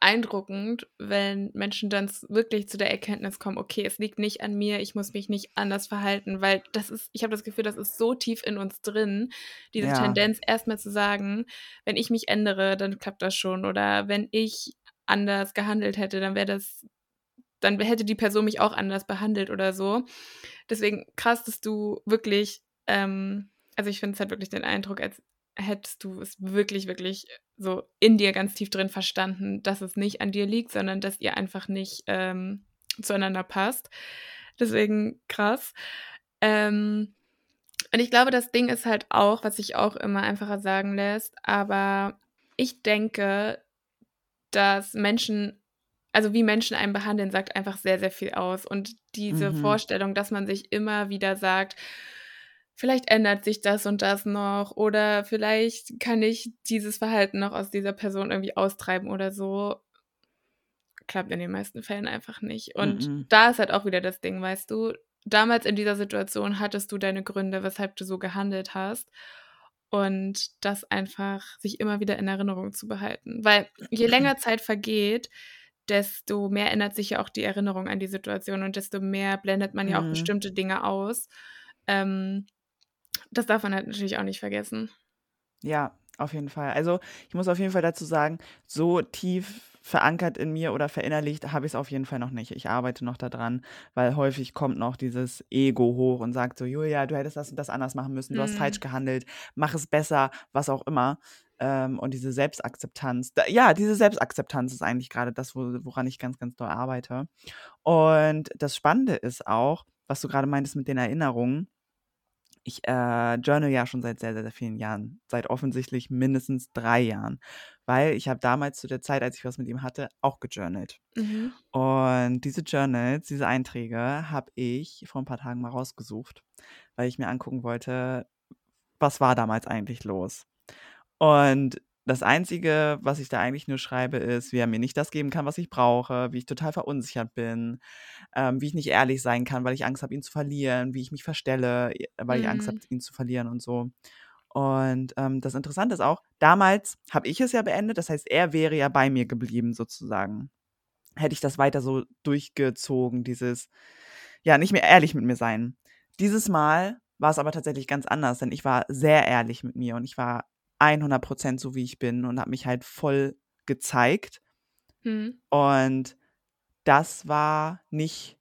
beeindruckend, wenn Menschen dann wirklich zu der Erkenntnis kommen, okay, es liegt nicht an mir, ich muss mich nicht anders verhalten, weil das ist, ich habe das Gefühl, das ist so tief in uns drin, diese Ja. Tendenz erstmal zu sagen, wenn ich mich ändere, dann klappt das schon oder wenn ich anders gehandelt hätte, dann wäre das, dann hätte die Person mich auch anders behandelt oder so. Deswegen krass, dass du wirklich, ähm, also ich finde es halt wirklich den Eindruck, als hättest du es wirklich, wirklich so in dir ganz tief drin verstanden, dass es nicht an dir liegt, sondern dass ihr einfach nicht ähm, zueinander passt. Deswegen krass. Ähm, und ich glaube, das Ding ist halt auch, was sich auch immer einfacher sagen lässt, aber ich denke, dass Menschen, also wie Menschen einen behandeln, sagt einfach sehr, sehr viel aus. Und diese Mhm. Vorstellung, dass man sich immer wieder sagt, vielleicht ändert sich das und das noch oder vielleicht kann ich dieses Verhalten noch aus dieser Person irgendwie austreiben oder so, klappt in den meisten Fällen einfach nicht. Und Mhm. da ist halt auch wieder das Ding, weißt du, damals in dieser Situation hattest du deine Gründe, weshalb du so gehandelt hast. Und das einfach sich immer wieder in Erinnerung zu behalten. Weil je [CLEARS THROAT] länger Zeit vergeht, desto mehr ändert sich ja auch die Erinnerung an die Situation und desto mehr blendet man ja auch Mhm. bestimmte Dinge aus. Ähm, das darf man halt natürlich auch nicht vergessen. Ja, auf jeden Fall. Also ich muss auf jeden Fall dazu sagen, so tief verankert in mir oder verinnerlicht habe ich es auf jeden Fall noch nicht. Ich arbeite noch daran, weil häufig kommt noch dieses Ego hoch und sagt so, Julia, du hättest das und das anders machen müssen, du hast falsch Mhm. gehandelt, mach es besser, was auch immer. Ähm, und diese Selbstakzeptanz, da, ja, diese Selbstakzeptanz ist eigentlich gerade das, wo, woran ich ganz, ganz doll arbeite. Und das Spannende ist auch, was du gerade meintest mit den Erinnerungen, ich äh, journal ja schon seit sehr, sehr, sehr vielen Jahren. Seit offensichtlich mindestens drei Jahren. Weil ich habe damals zu der Zeit, als ich was mit ihm hatte, auch gejournalt. Mhm. Und diese Journals, diese Einträge, habe ich vor ein paar Tagen mal rausgesucht, weil ich mir angucken wollte, was war damals eigentlich los. Und das Einzige, was ich da eigentlich nur schreibe, ist, wie er mir nicht das geben kann, was ich brauche, wie ich total verunsichert bin, ähm, wie ich nicht ehrlich sein kann, weil ich Angst habe, ihn zu verlieren, wie ich mich verstelle, weil ich Angst habe, Mhm. ihn zu verlieren und so. Und ähm, das Interessante ist auch, damals habe ich es ja beendet, das heißt, er wäre ja bei mir geblieben sozusagen. Hätte ich das weiter so durchgezogen, dieses, ja, nicht mehr ehrlich mit mir sein. Dieses Mal war es aber tatsächlich ganz anders, denn ich war sehr ehrlich mit mir und ich war 100% so, wie ich bin und habe mich halt voll gezeigt. Mhm. Und das war nicht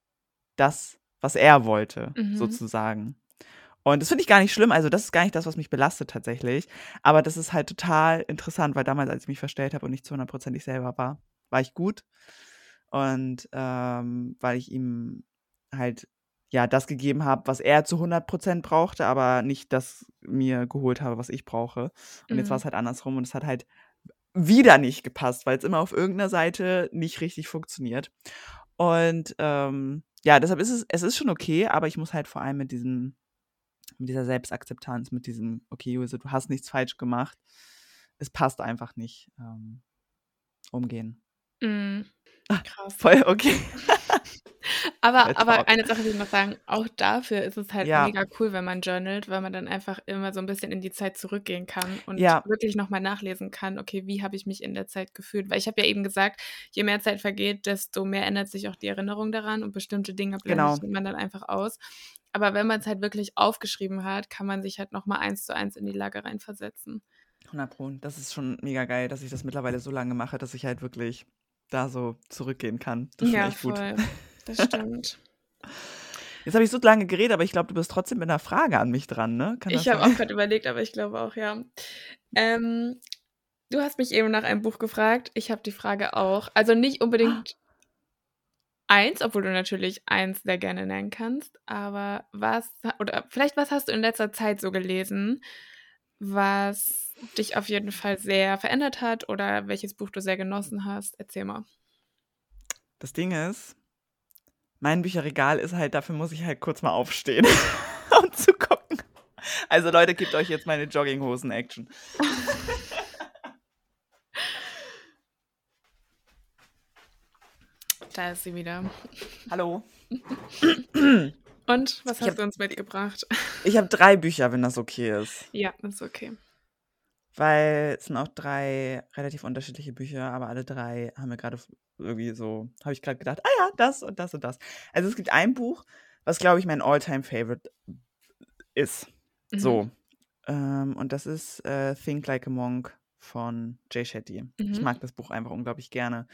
das, was er wollte, Mhm. sozusagen. Und das finde ich gar nicht schlimm. Also, das ist gar nicht das, was mich belastet tatsächlich. Aber das ist halt total interessant, weil damals, als ich mich verstellt habe und nicht zu hundertprozentig selber war, war ich gut. Und ähm, weil ich ihm halt ja das gegeben habe, was er zu 100% brauchte, aber nicht das mir geholt habe, was ich brauche. Und jetzt war Mhm. es halt andersrum und es hat halt wieder nicht gepasst, weil es immer auf irgendeiner Seite nicht richtig funktioniert. Und ähm, ja, deshalb ist es, es ist schon okay, aber ich muss halt vor allem mit diesem, mit dieser Selbstakzeptanz, mit diesem, okay, Jose, du hast nichts falsch gemacht, es passt einfach nicht, ähm, umgehen. Mhm. Ah, Krass. voll okay. [LAUGHS] Aber aber eine Sache will ich noch sagen, auch dafür ist es halt Ja. mega cool, wenn man journalt, weil man dann einfach immer so 'n bisschen in die Zeit zurückgehen kann und Ja. wirklich noch mal nachlesen kann: „Okay, wie habe ich mich in der Zeit gefühlt?“ Weil ich habe ja eben gesagt, je mehr Zeit vergeht, desto mehr ändert sich auch die Erinnerung daran und bestimmte Dinge Genau. blendet man dann einfach aus. Aber wenn man's halt wirklich aufgeschrieben hat, kann man sich halt noch mal eins zu eins in die Lage reinversetzen. 100 Pro. Das ist schon mega geil, dass ich das mittlerweile so lange mache, dass ich halt wirklich da so zurückgehen kann. Das Ja, echt gut. Das [LAUGHS] stimmt. Jetzt habe ich so lange geredet, aber ich glaube, du bist trotzdem mit 'ner Frage an mich dran, ne? Kann Ich habe auch grad überlegt, aber ich glaube auch, ja. Ähm, du hast mich eben nach einem Buch gefragt. Ich habe die Frage auch. Also, nicht unbedingt eins, obwohl du natürlich eins sehr gerne nennen kannst, aber was oder vielleicht was hast du in letzter Zeit so gelesen, was dich auf jeden Fall sehr verändert hat oder welches Buch du sehr genossen hast? Erzähl mal. Das Ding ist, mein Bücherregal ist halt dafür muss ich halt kurz mal aufstehen, [LAUGHS] um zu gucken. Also, Leute, gebt euch jetzt meine Jogginghosen-Action. Da ist sie wieder. Hallo. Und, was hast habe du uns mitgebracht? ich habe 3 Bücher, wenn das okay ist. Ja, ist okay. Weil es sind auch 3 relativ unterschiedliche Bücher, aber alle 3 haben mir grade f irgendwie so habe ich grad gedacht: „Ah ja, das und das und das.“ Also, es gibt ein Buch, was, glaube ich, mein All-Time Favorite ist. Mhm. So. Ähm, und das ist, äh, „Think Like a Monk“ von Jay Shetty. Ich Mhm. mag das Buch einfach unglaublich gerne,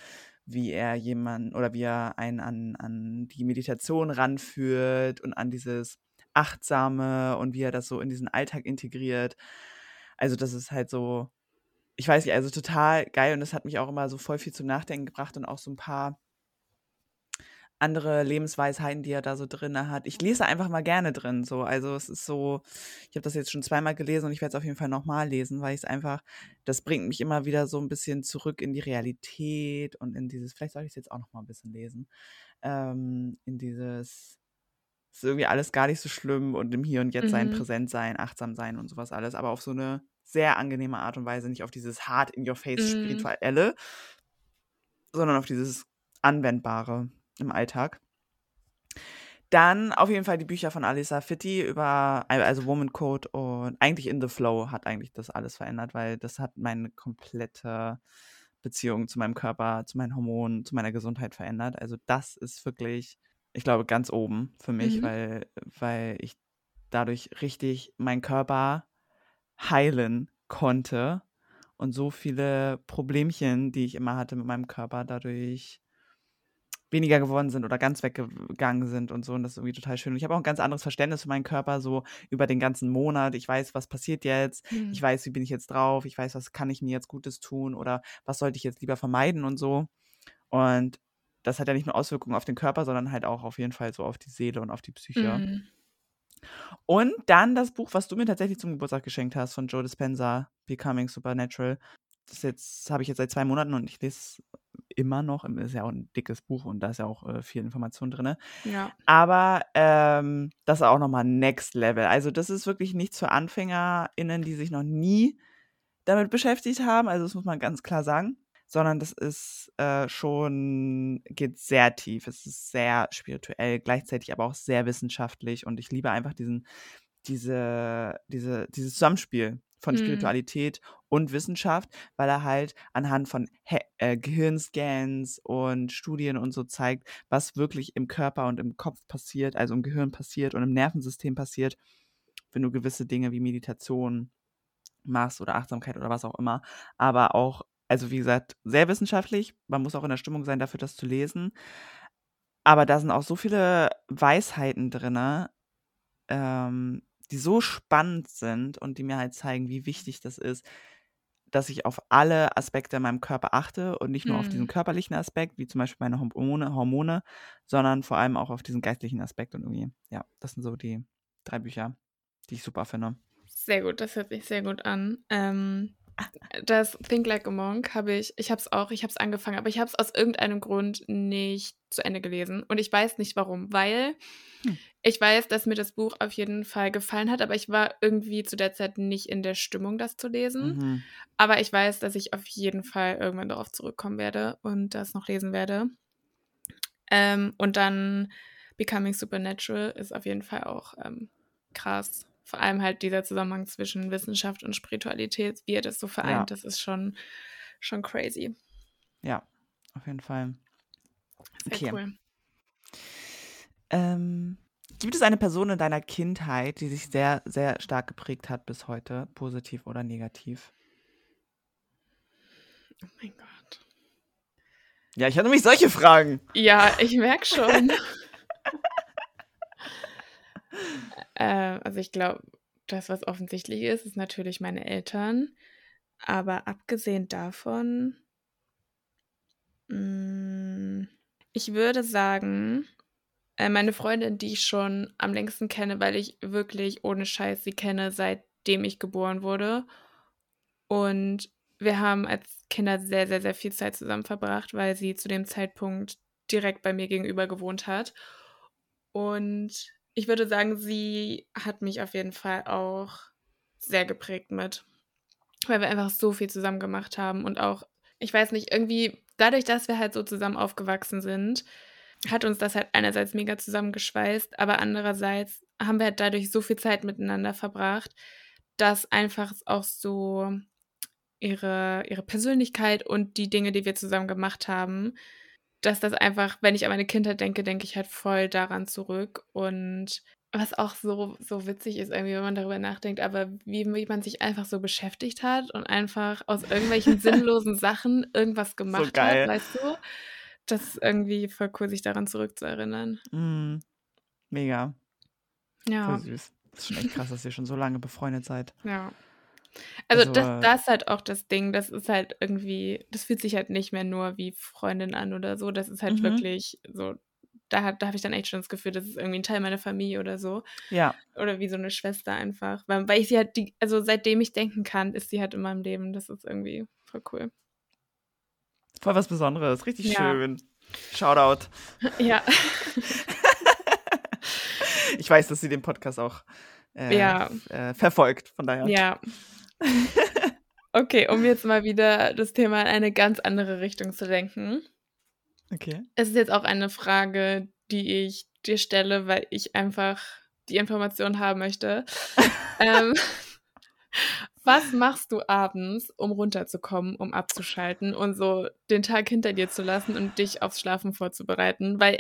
wie er jemanden oder wie er einen an an die Meditation ranführt und an dieses Achtsame und wie er das so in diesen Alltag integriert. Also, das ist halt so ich weiß nicht, also, total geil und das hat mich auch immer so voll viel zum Nachdenken gebracht und auch so 'n paar andere Lebensweisheiten, die er da so drinne hat. Ich lese einfach mal gerne drin so. Also, es ist so ich habe das jetzt schon zweimal gelesen und ich werde es auf jeden Fall noch mal lesen, weil ich's einfach das bringt mich immer wieder so 'n bisschen zurück in die Realität und in dieses vielleicht soll ich's jetzt auch noch mal 'n bisschen lesen, ähm, in dieses ist irgendwie alles gar nicht so schlimm und im Hier und Jetzt sein, Mhm. präsent sein, achtsam sein und so was alles, aber auf so 'ne sehr angenehme Art und Weise, nicht auf dieses hart in your face Mhm. Spirituelle, sondern auf dieses Anwendbare im Alltag. Dann auf jeden Fall die Bücher von Alisa Fitti über al also, Woman Code und eigentlich In the Flow hat eigentlich das alles verändert, weil das hat meine komplette Beziehung zu meinem Körper, zu meinen Hormonen, zu meiner Gesundheit verändert. Also, das ist wirklich, ich glaube, ganz oben für mich, Mhm. weil weil ich dadurch richtig meinen Körper heilen konnte und so viele Problemchen, die ich immer hatte mit meinem Körper, dadurch weniger geworden sind oder ganz weggegangen sind und so und das ist irgendwie total schön. Und ich habe auch 'n ganz anderes Verständnis für meinen Körper so über den ganzen Monat. Ich weiß, was passiert jetzt. Ich Mhm. weiß, wie bin ich jetzt drauf. Ich weiß, was kann ich mir jetzt Gutes tun oder was sollte ich jetzt lieber vermeiden und so. Und das hat ja nicht nur Auswirkungen auf den Körper, sondern halt auch auf jeden Fall so auf die Seele und auf die Psyche. Mhm. Und dann das Buch, was du mir tatsächlich zum Geburtstag geschenkt hast von Joe Dispenza, „Becoming Supernatural“. Das jetzt habe ich jetzt seit 2 Monaten und ich lese es immer noch. Ist ja auch 'n dickes Buch und da ist ja auch, äh, viel Information drinne. Ja. Aber, ähm, das ist auch noch mal Next Level. Also, das ist wirklich nichts für AnfängerInnen, die sich noch nie damit beschäftigt haben. Also, das muss man ganz klar sagen, sondern das ist, äh, schon geht sehr tief. Es ist sehr spirituell, gleichzeitig aber auch sehr wissenschaftlich und ich liebe einfach diesen diese diese dieses Zusammenspiel von Mhm. Spiritualität und Wissenschaft, weil er halt anhand von He äh, Gehirnscans und Studien und so zeigt, was wirklich im Körper und im Kopf passiert, also, im Gehirn passiert und im Nervensystem passiert, wenn du gewisse Dinge wie Meditation machst oder Achtsamkeit oder was auch immer. Aber auch also, wie gesagt, sehr wissenschaftlich. Man muss auch in der Stimmung sein, dafür das zu lesen. Aber da sind auch so viele Weisheiten drinne, ähm, die so spannend sind und die mir halt zeigen, wie wichtig das ist, dass ich auf alle Aspekte in meinem Körper achte und nicht nur auf diesen Mhm. körperlichen Aspekt, wie zum Beispiel meine Hormone, Hormone, sondern vor allem auch auf diesen geistlichen Aspekt und irgendwie, ja, das sind so die drei Bücher, die ich super finde. Sehr gut, das hört sich sehr gut an. Ähm, das Think Like a Monk habe ich, ich habe es auch, ich habe es angefangen, aber ich habe es aus irgendeinem Grund nicht zu Ende gelesen. Und ich weiß nicht warum, weil Hm. ich weiß, dass mir das Buch auf jeden Fall gefallen hat, aber ich war irgendwie zu der Zeit nicht in der Stimmung, das zu lesen. Mhm. Aber ich weiß, dass ich auf jeden Fall irgendwann darauf zurückkommen werde und das noch lesen werde. Ähm, und dann Becoming Supernatural ist auf jeden Fall auch ähm, krass. Vor allem halt dieser Zusammenhang zwischen Wissenschaft und Spiritualität, wie er das so vereint, Ja. das ist schon, schon crazy. Ja, auf jeden Fall. Sehr Okay. cool. Ähm, gibt es eine Person in deiner Kindheit, die sich sehr, sehr stark geprägt hat bis heute, positiv oder negativ? Oh mein Gott. Ja, ich hatte nämlich solche Fragen. Ja, ich merke schon. [LAUGHS] äh, also ich glaube, das, was offensichtlich ist, ist natürlich meine Eltern. Aber abgesehen davon, mh, ich würde sagen, äh, meine Freundin, die ich schon am längsten kenne, weil ich wirklich ohne Scheiß sie kenne, seitdem ich geboren wurde. Und wir haben als Kinder sehr, sehr, sehr viel Zeit zusammen verbracht, weil sie zu dem Zeitpunkt direkt bei mir gegenüber gewohnt hat. Und ich würde sagen, sie hat mich auf jeden Fall auch sehr geprägt mit, weil wir einfach so viel zusammen gemacht haben und auch, ich weiß nicht, irgendwie dadurch, dass wir halt so zusammen aufgewachsen sind, hat uns das halt einerseits mega zusammengeschweißt, aber andererseits haben wir halt dadurch so viel Zeit miteinander verbracht, dass einfach auch so ihre, ihre Persönlichkeit und die Dinge, die wir zusammen gemacht haben, dass das einfach, wenn ich an meine Kindheit denke, denke ich halt voll daran zurück. Und was auch so, so witzig ist, irgendwie, wenn man darüber nachdenkt, aber wie, wie man sich einfach so beschäftigt hat und einfach aus irgendwelchen [LAUGHS] sinnlosen Sachen irgendwas gemacht geil. hat, weißt du? Das ist irgendwie voll cool, sich daran zurückzuerinnern. Mm, mega. Voll Ja, süß. Das ist schon echt krass, dass ihr schon so lange befreundet seid. ja. Also, Also, das, äh, das ist halt auch das Ding. Das ist halt irgendwie, das fühlt sich halt nicht mehr nur wie Freundin an oder so. Das ist halt Mhm. wirklich so, da, da habe ich dann echt schon das Gefühl, das ist irgendwie ein Teil meiner Familie oder so. ja, Oder wie so eine Schwester einfach. Weil, weil ich sie halt, die, also seitdem ich denken kann, ist sie halt in meinem Leben. Das ist irgendwie voll cool. voll was Besonderes. Richtig Ja. schön. Shoutout. [LAUGHS] Ja, [LAUGHS] Ich weiß, dass sie den Podcast auch äh, Ja. äh, verfolgt. Von daher. ja. [LAUGHS] Okay, um jetzt mal wieder das Thema in eine ganz andere Richtung zu lenken. Okay. Es ist jetzt auch eine Frage, die ich dir stelle, weil ich einfach die Information haben möchte. [LAUGHS] ähm, was machst du abends, um runterzukommen, um abzuschalten und so den Tag hinter dir zu lassen und dich aufs Schlafen vorzubereiten? Weil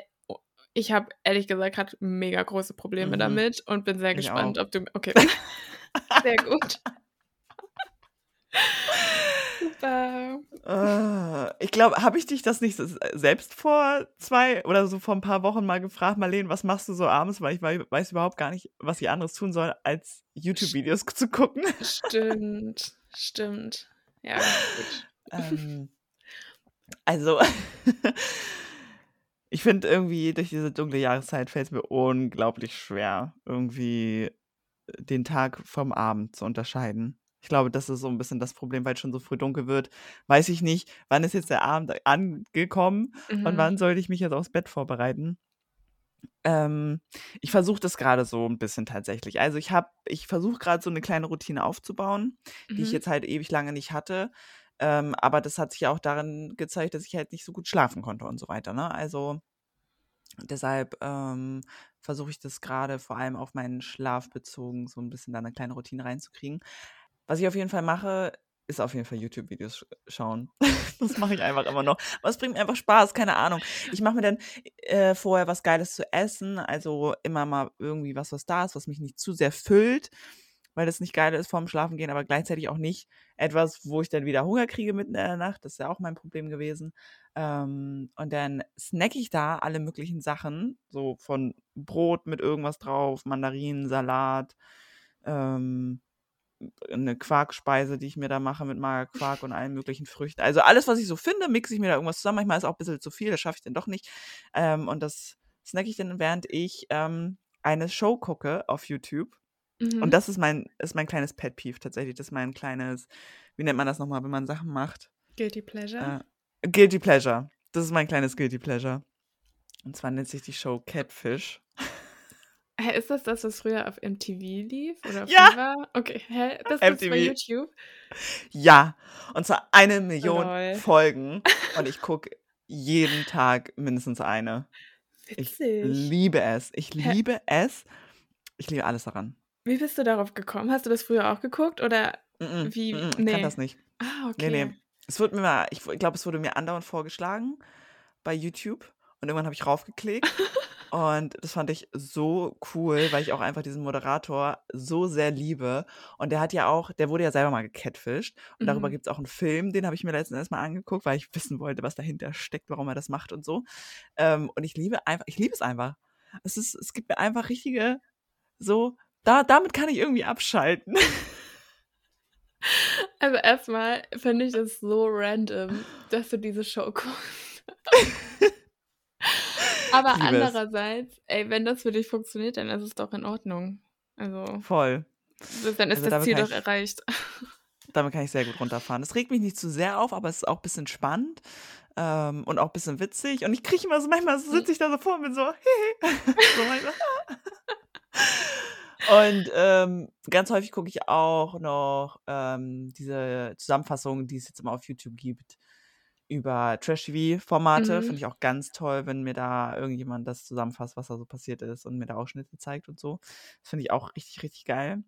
ich habe ehrlich gesagt gerade mega große Probleme Mhm. damit und bin sehr Ich gespannt, auch. ob du. Okay. [LAUGHS] sehr gut. Super. Äh, ich glaube, habe ich dich das nicht selbst vor zwei oder so vor ein paar Wochen mal gefragt, Marlene, was machst du so abends? Weil ich wei- weiß überhaupt gar nicht, was ich anderes tun soll, als YouTube-Videos zu gucken. Stimmt, stimmt. Ja, gut. ähm, also, [LAUGHS] ich finde irgendwie durch diese dunkle Jahreszeit fällt es mir unglaublich schwer, irgendwie den Tag vom Abend zu unterscheiden. Ich glaube, das ist so ein bisschen das Problem, weil es schon so früh dunkel wird. Weiß ich nicht, wann ist jetzt der Abend angekommen und Mhm. wann sollte ich mich jetzt aufs Bett vorbereiten? Ähm, ich versuche das gerade so ein bisschen tatsächlich. Also ich habe, ich versuche gerade so eine kleine Routine aufzubauen, die ich Mhm. jetzt halt ewig lange nicht hatte. Ähm, aber das hat sich ja auch darin gezeigt, dass ich halt nicht so gut schlafen konnte und so weiter. Ne? Also deshalb ähm, versuche ich das gerade vor allem auf meinen Schlaf bezogen, so ein bisschen da eine kleine Routine reinzukriegen. Was ich auf jeden Fall mache, ist auf jeden Fall YouTube-Videos sch schauen. [LAUGHS] das mache ich einfach immer noch. Aber es bringt mir einfach Spaß, keine Ahnung. Ich mache mir dann äh, vorher was Geiles zu essen, also immer mal irgendwie was, was da ist, was mich nicht zu sehr füllt, weil das nicht geil ist vorm Schlafengehen, aber gleichzeitig auch nicht etwas, wo ich dann wieder Hunger kriege mitten in der Nacht. Das ist ja auch mein Problem gewesen. Ähm, und dann snacke ich da alle möglichen Sachen, so von Brot mit irgendwas drauf, Mandarinen, Salat, ähm, 'ne Quarkspeise, die ich mir da mache mit Magerquark und allen möglichen Früchten. Also, alles, was ich so finde, mixe ich mir da irgendwas zusammen. Manchmal ist auch 'n bisschen zu viel, das schaffe ich dann doch nicht. Ähm, und das snacke ich dann, während ich, ähm, eine Show gucke auf YouTube. Und Mhm. das ist mein ist mein kleines Pet Peeve tatsächlich. Das ist mein kleines wie nennt man das noch mal, wenn man Sachen macht? Guilty Pleasure? Äh, Guilty Pleasure. Das ist mein kleines Guilty Pleasure. Und zwar nennt sich die Show Catfish. [LAUGHS] Hä, ist das das, was früher auf MTV lief oder auf Ja! Viva? Okay, hä? Das gibt's bei. YouTube? Ja, und zwar 1.000.000 Lol. Folgen [LAUGHS] und ich gucke jeden Tag mindestens eine. Ich Witzig. liebe es. Ich Hä? liebe es. Ich liebe alles daran. Wie bist du darauf gekommen? Hast du das früher auch geguckt oder Mm-mm, wie mm-mm, ich ne. kann das nicht. Ah, Ne, ne. okay. Es wurde mir mal ich glaube, es wurde mir andauernd vorgeschlagen bei YouTube und irgendwann habe ich raufgeklickt [LAUGHS] und das fand ich so cool, weil ich auch einfach diesen Moderator so sehr liebe. Und der hat ja auch der wurde ja selber mal gecatfished und darüber Mhm. gibt's auch 'n Film, den habe ich mir letztens erst mal angeguckt, weil ich [LAUGHS] wissen wollte, was dahinter steckt, warum er das macht und so. Ähm, und ich liebe einfach ich liebe es einfach. Es ist es gibt mir einfach richtige so da damit kann ich irgendwie abschalten. [LAUGHS] Also, erst mal finde ich es so random, dass du diese Show guckst. [LAUGHS] Aber Ich es. andererseits, ey, wenn das für dich funktioniert, dann ist es doch in Ordnung. Also Voll. dann ist Also, das Ziel doch ich erreicht. damit kann ich sehr gut runterfahren. Es regt mich nicht zu sehr auf, aber es ist auch bisschen spannend, ähm, und auch bisschen witzig. Und ich kriege immer so manchmal Mhm. sitze ich da so vor und bin so: [LAUGHS] so manchmal Und, ähm, ganz häufig gucke ich auch noch, ähm, diese Zusammenfassungen, die es jetzt immer auf YouTube gibt, über Trash-TV-Formate. Finde Mhm. ich auch ganz toll, wenn mir da irgendjemand das zusammenfasst, was da so passiert ist und mir da Ausschnitte zeigt und so. Das finde ich auch richtig, richtig geil.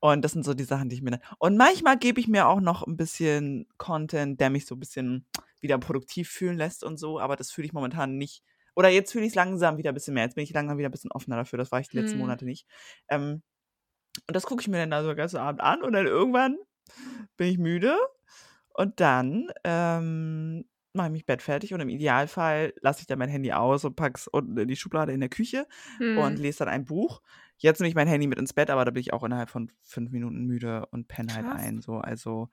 Und das sind so die Sachen, die ich mir dann und manchmal gebe ich mir auch noch 'n bisschen Content, der mich so 'n bisschen wieder produktiv fühlen lässt und so, aber das fühle ich momentan nicht. Oder jetzt fühle ich's langsam wieder bisschen mehr. Jetzt bin ich langsam wieder 'n bisschen offener dafür. Das war ich die letzten Mhm. Monate nicht. Ähm, und das gucke ich mir dann da so den ganzen Abend an und dann irgendwann bin ich müde und dann, ähm, mache ich mich bettfertig und im Idealfall lasse ich dann mein Handy aus und packe es unten in die Schublade in der Küche und Mhm. lese dann ein Buch. Jetzt nehme ich mein Handy mit ins Bett, aber da bin ich auch innerhalb von 5 Minuten müde und penne halt ein so. Also,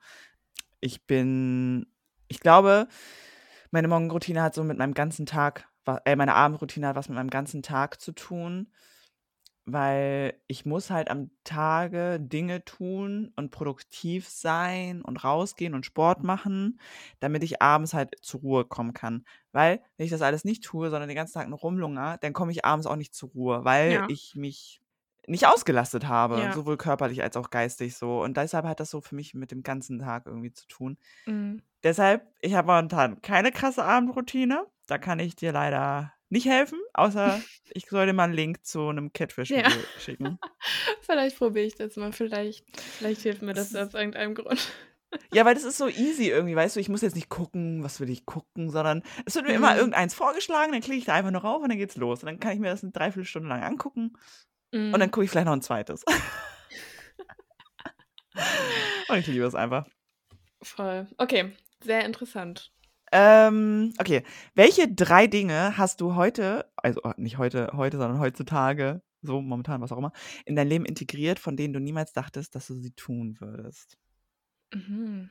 ich bin ich glaube, meine Morgenroutine hat so mit meinem ganzen Tag äh, meine Abendroutine hat was mit meinem ganzen Tag zu tun, weil ich muss halt am Tage Dinge tun und produktiv sein und rausgehen und Sport machen, damit ich abends halt zur Ruhe kommen kann. Weil, wenn ich das alles nicht tue, sondern den ganzen Tag nur rumlungere, dann komme ich abends auch nicht zur Ruhe, weil Ja. ich mich nicht ausgelastet habe, Ja. sowohl körperlich als auch geistig so. Und deshalb hat das so für mich mit dem ganzen Tag irgendwie zu tun. Mhm. Deshalb, ich habe momentan keine krasse Abendroutine. Da kann ich dir leider nicht helfen, außer [LAUGHS] ich soll dir mal 'n Link zu 'nem Ja. Catfish-Video schicken. [LAUGHS] Vielleicht probiere ich das mal. Vielleicht vielleicht hilft mir Es das aus irgendeinem Grund. Ja, weil das [LAUGHS] ist so easy irgendwie, weißt du? Ich muss jetzt nicht gucken, was will ich gucken, sondern es wird mir immer Mhm. irgendeins vorgeschlagen, dann klicke ich da einfach nur rauf und dann geht's los. Und dann kann ich mir das 'ne 3/4 Stunde lang angucken und dann Mhm. gucke ich vielleicht noch 'n zweites. Und ich liebe es einfach. Voll. Okay, sehr interessant. Ähm, okay. Welche 3 Dinge hast du heute also, nicht heute heute, sondern heutzutage, so momentan, was auch immer, in dein Leben integriert, von denen du niemals dachtest, dass du sie tun würdest? Mhm.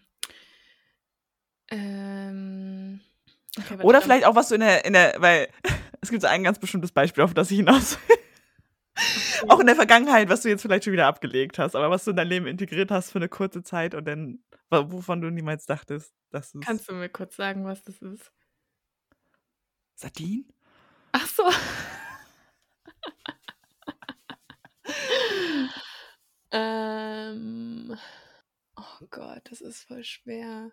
Ähm, okay, Oder vielleicht auch, was du in der in der weil [LAUGHS] es gibt so ein ganz bestimmtes Beispiel, auf das ich hinaus will. Auch in der Vergangenheit, was du jetzt vielleicht schon wieder abgelegt hast, aber was du in dein Leben integriert hast für 'ne kurze Zeit und dann wovon du niemals dachtest, dass du's Kannst du mir kurz sagen, was das ist? Sardinen? Ach so. Ähm, oh Gott, das ist voll schwer.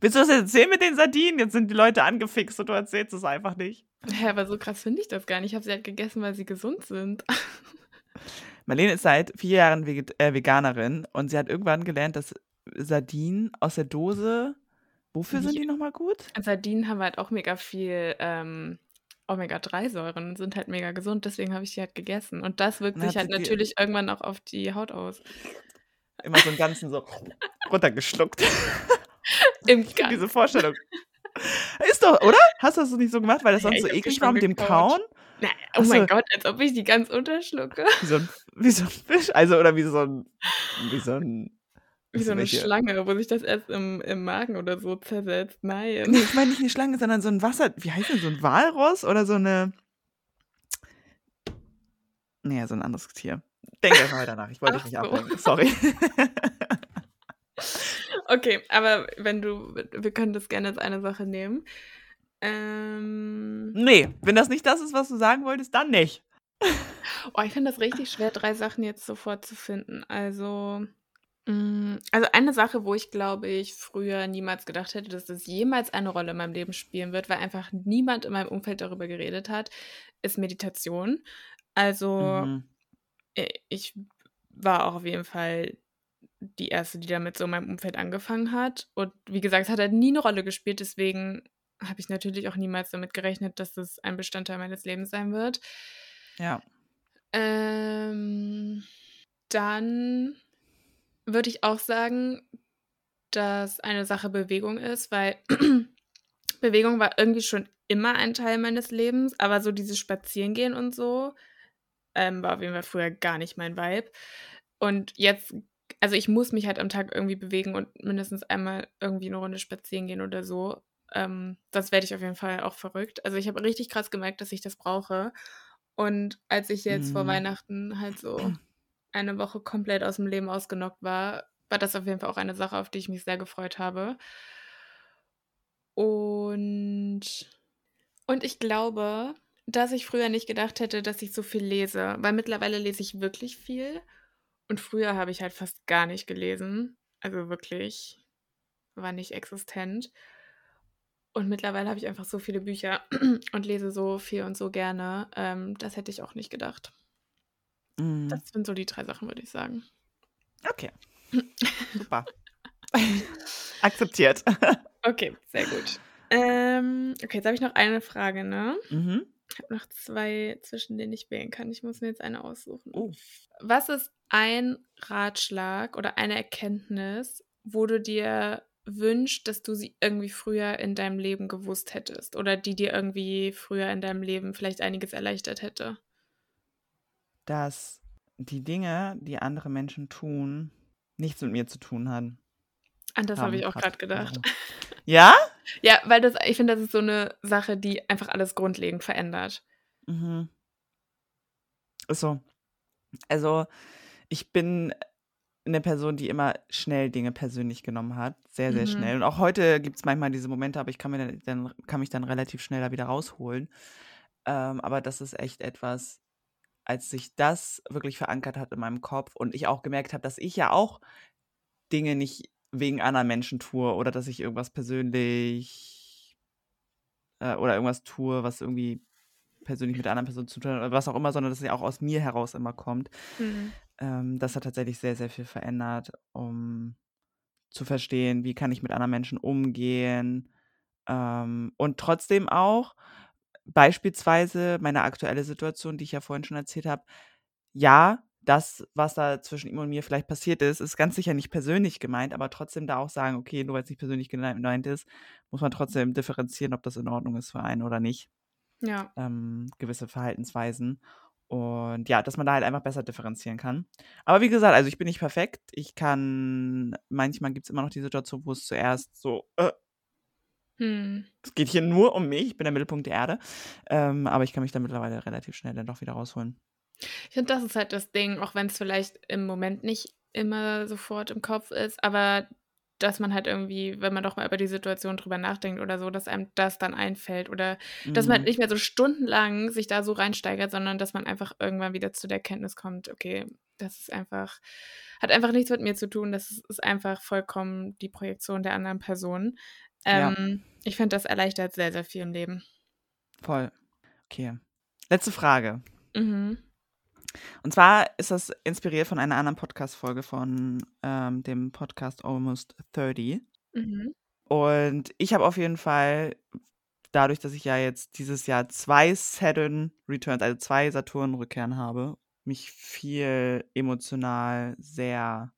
Willst du das erzählen mit den Sardinen? Jetzt sind die Leute angefixt und du erzählst es einfach nicht. Hä, aber so krass finde ich das gar nicht. Ich habe sie halt gegessen, weil sie gesund sind. Marlene ist seit 4 Jahren äh, Veganerin und sie hat irgendwann gelernt, dass Sardinen aus der Dose wofür sind die noch mal gut? Sardinen haben halt auch mega viel, ähm, Omega-3-Säuren und sind halt mega gesund, deswegen habe ich die halt gegessen. Und das wirkt sich halt natürlich irgendwann auch auf die Haut aus. immer so 'n ganzen so runtergeschluckt. [LAUGHS] Im Ich finde diese Ganzen. Vorstellung Ist doch, oder? Hast du das nicht so gemacht, weil das Ja, sonst ich so eklig war mit dem. Kauen? Na, oh Ach mein so. Gott, als ob ich die ganz unterschlucke. Wie so ein, wie so ein Fisch, also oder wie so ein, wie so ein, Wie so eine welche- Schlange, wo sich das erst im, im Magen oder so zersetzt. Nein. Nee, ich meine nicht eine Schlange, sondern so ein Wasser, wie heißt das, so ein Walross oder so eine, nee, so ein anderes Tier. Denk einfach weiter nach, ich wollte dich nicht so. ablenken, sorry. [LAUGHS] Okay, aber wenn du, wir können das gerne als eine Sache nehmen. Ähm, nee, wenn das nicht das ist, was du sagen wolltest, dann nicht. oh, ich finde das richtig schwer, drei Sachen jetzt sofort zu finden. Also, also eine Sache, wo ich glaube ich früher niemals gedacht hätte, dass das jemals eine Rolle in meinem Leben spielen wird, weil einfach niemand in meinem Umfeld darüber geredet hat, ist Meditation. Also, Mhm. ich war auch auf jeden Fall die Erste, die damit so in meinem Umfeld angefangen hat. Und wie gesagt, es hat halt nie eine Rolle gespielt, deswegen habe ich natürlich auch niemals damit gerechnet, dass das ein Bestandteil meines Lebens sein wird. Ja. Ähm, dann würde ich auch sagen, dass eine Sache Bewegung ist, weil [CLEARS THROAT] Bewegung war irgendwie schon immer ein Teil meines Lebens, aber so dieses Spazierengehen und so ähm, war auf jeden Fall früher gar nicht mein Vibe. Und jetzt, also ich muss mich halt am Tag irgendwie bewegen und mindestens einmal irgendwie eine Runde spazieren gehen oder so. Ähm, das werde ich auf jeden Fall auch verrückt. Also ich habe richtig krass gemerkt, dass ich das brauche. Und als ich jetzt vor Mhm. Weihnachten halt so eine Woche komplett aus dem Leben ausgenockt war, war das auf jeden Fall auch eine Sache, auf die ich mich sehr gefreut habe. Und, und ich glaube, dass ich früher nicht gedacht hätte, dass ich so viel lese, weil mittlerweile lese ich wirklich viel. Und früher habe ich halt fast gar nicht gelesen. Also wirklich war nicht existent. Und mittlerweile habe ich einfach so viele Bücher [CLEARS THROAT] und lese so viel und so gerne. Ähm, das hätte ich auch nicht gedacht. Mhm. Das sind so die drei Sachen, würde ich sagen. Okay. [LAUGHS] Super. [LAUGHS] Akzeptiert. [LAUGHS] Okay, sehr gut. Ähm, okay, jetzt habe ich noch eine Frage, ne? mhm. Ich habe noch zwei, zwischen denen ich wählen kann. Ich muss mir jetzt eine aussuchen. Oh. Was ist ein Ratschlag oder eine Erkenntnis, wo du dir wünschst, dass du sie irgendwie früher in deinem Leben gewusst hättest oder die dir irgendwie früher in deinem Leben vielleicht einiges erleichtert hätte? Dass die Dinge, die andere Menschen tun, nichts mit mir zu tun haben. An das habe ich auch gerade gedacht. [LAUGHS] Ja? Ja, weil das, ich finde, das ist so eine Sache, die einfach alles grundlegend verändert. Mhm. Ist so. Also, ich bin eine Person, die immer schnell Dinge persönlich genommen hat. Sehr, sehr Mhm. schnell. Und auch heute gibt es manchmal diese Momente, aber ich kann, mir dann, dann, kann mich dann relativ schnell da wieder rausholen. Ähm, aber das ist echt etwas, als sich das wirklich verankert hat in meinem Kopf und ich auch gemerkt habe, dass ich ja auch Dinge nicht wegen anderen Menschen tue oder dass ich irgendwas persönlich äh, oder irgendwas tue, was irgendwie persönlich mit der anderen Person zu tun hat oder was auch immer, sondern dass es ja auch aus mir heraus immer kommt. Mhm. Ähm, das hat tatsächlich sehr, sehr viel verändert, um zu verstehen, wie kann ich mit anderen Menschen umgehen. Ähm, und trotzdem auch beispielsweise meine aktuelle Situation, die ich ja vorhin schon erzählt habe, ja, das, was da zwischen ihm und mir vielleicht passiert ist, ist ganz sicher nicht persönlich gemeint, aber trotzdem da auch sagen, okay, nur weil es nicht persönlich gemeint ist, muss man trotzdem differenzieren, ob das in Ordnung ist für einen oder nicht Ja. ähm, gewisse Verhaltensweisen. Und ja, dass man da halt einfach besser differenzieren kann. Aber wie gesagt, also ich bin nicht perfekt. Ich kann, manchmal gibt es immer noch die Situation, wo es zuerst so, äh, Hm. es geht hier nur um mich, ich bin der Mittelpunkt der Erde. Ähm, aber ich kann mich da mittlerweile relativ schnell dann doch wieder rausholen. Ich finde, das ist halt das Ding, auch wenn es vielleicht im Moment nicht immer sofort im Kopf ist, aber dass man halt irgendwie, wenn man doch mal über die Situation drüber nachdenkt oder so, dass einem das dann einfällt oder dass man halt Mhm. nicht mehr so stundenlang sich da so reinsteigert, sondern dass man einfach irgendwann wieder zu der Kenntnis kommt, okay, das ist einfach, hat einfach nichts mit mir zu tun, das ist einfach vollkommen die Projektion der anderen Person. Ja. Ähm, Ich finde, das erleichtert sehr, sehr viel im Leben. Voll. Okay. Letzte Frage. Mhm. Und zwar ist das inspiriert von einer anderen Podcast-Folge von ähm, dem Podcast Almost 30. Mhm. Und ich habe auf jeden Fall, dadurch, dass ich ja jetzt dieses Jahr zwei Saturn Returns, also zwei Saturn-Rückkehren habe, mich viel emotional sehr,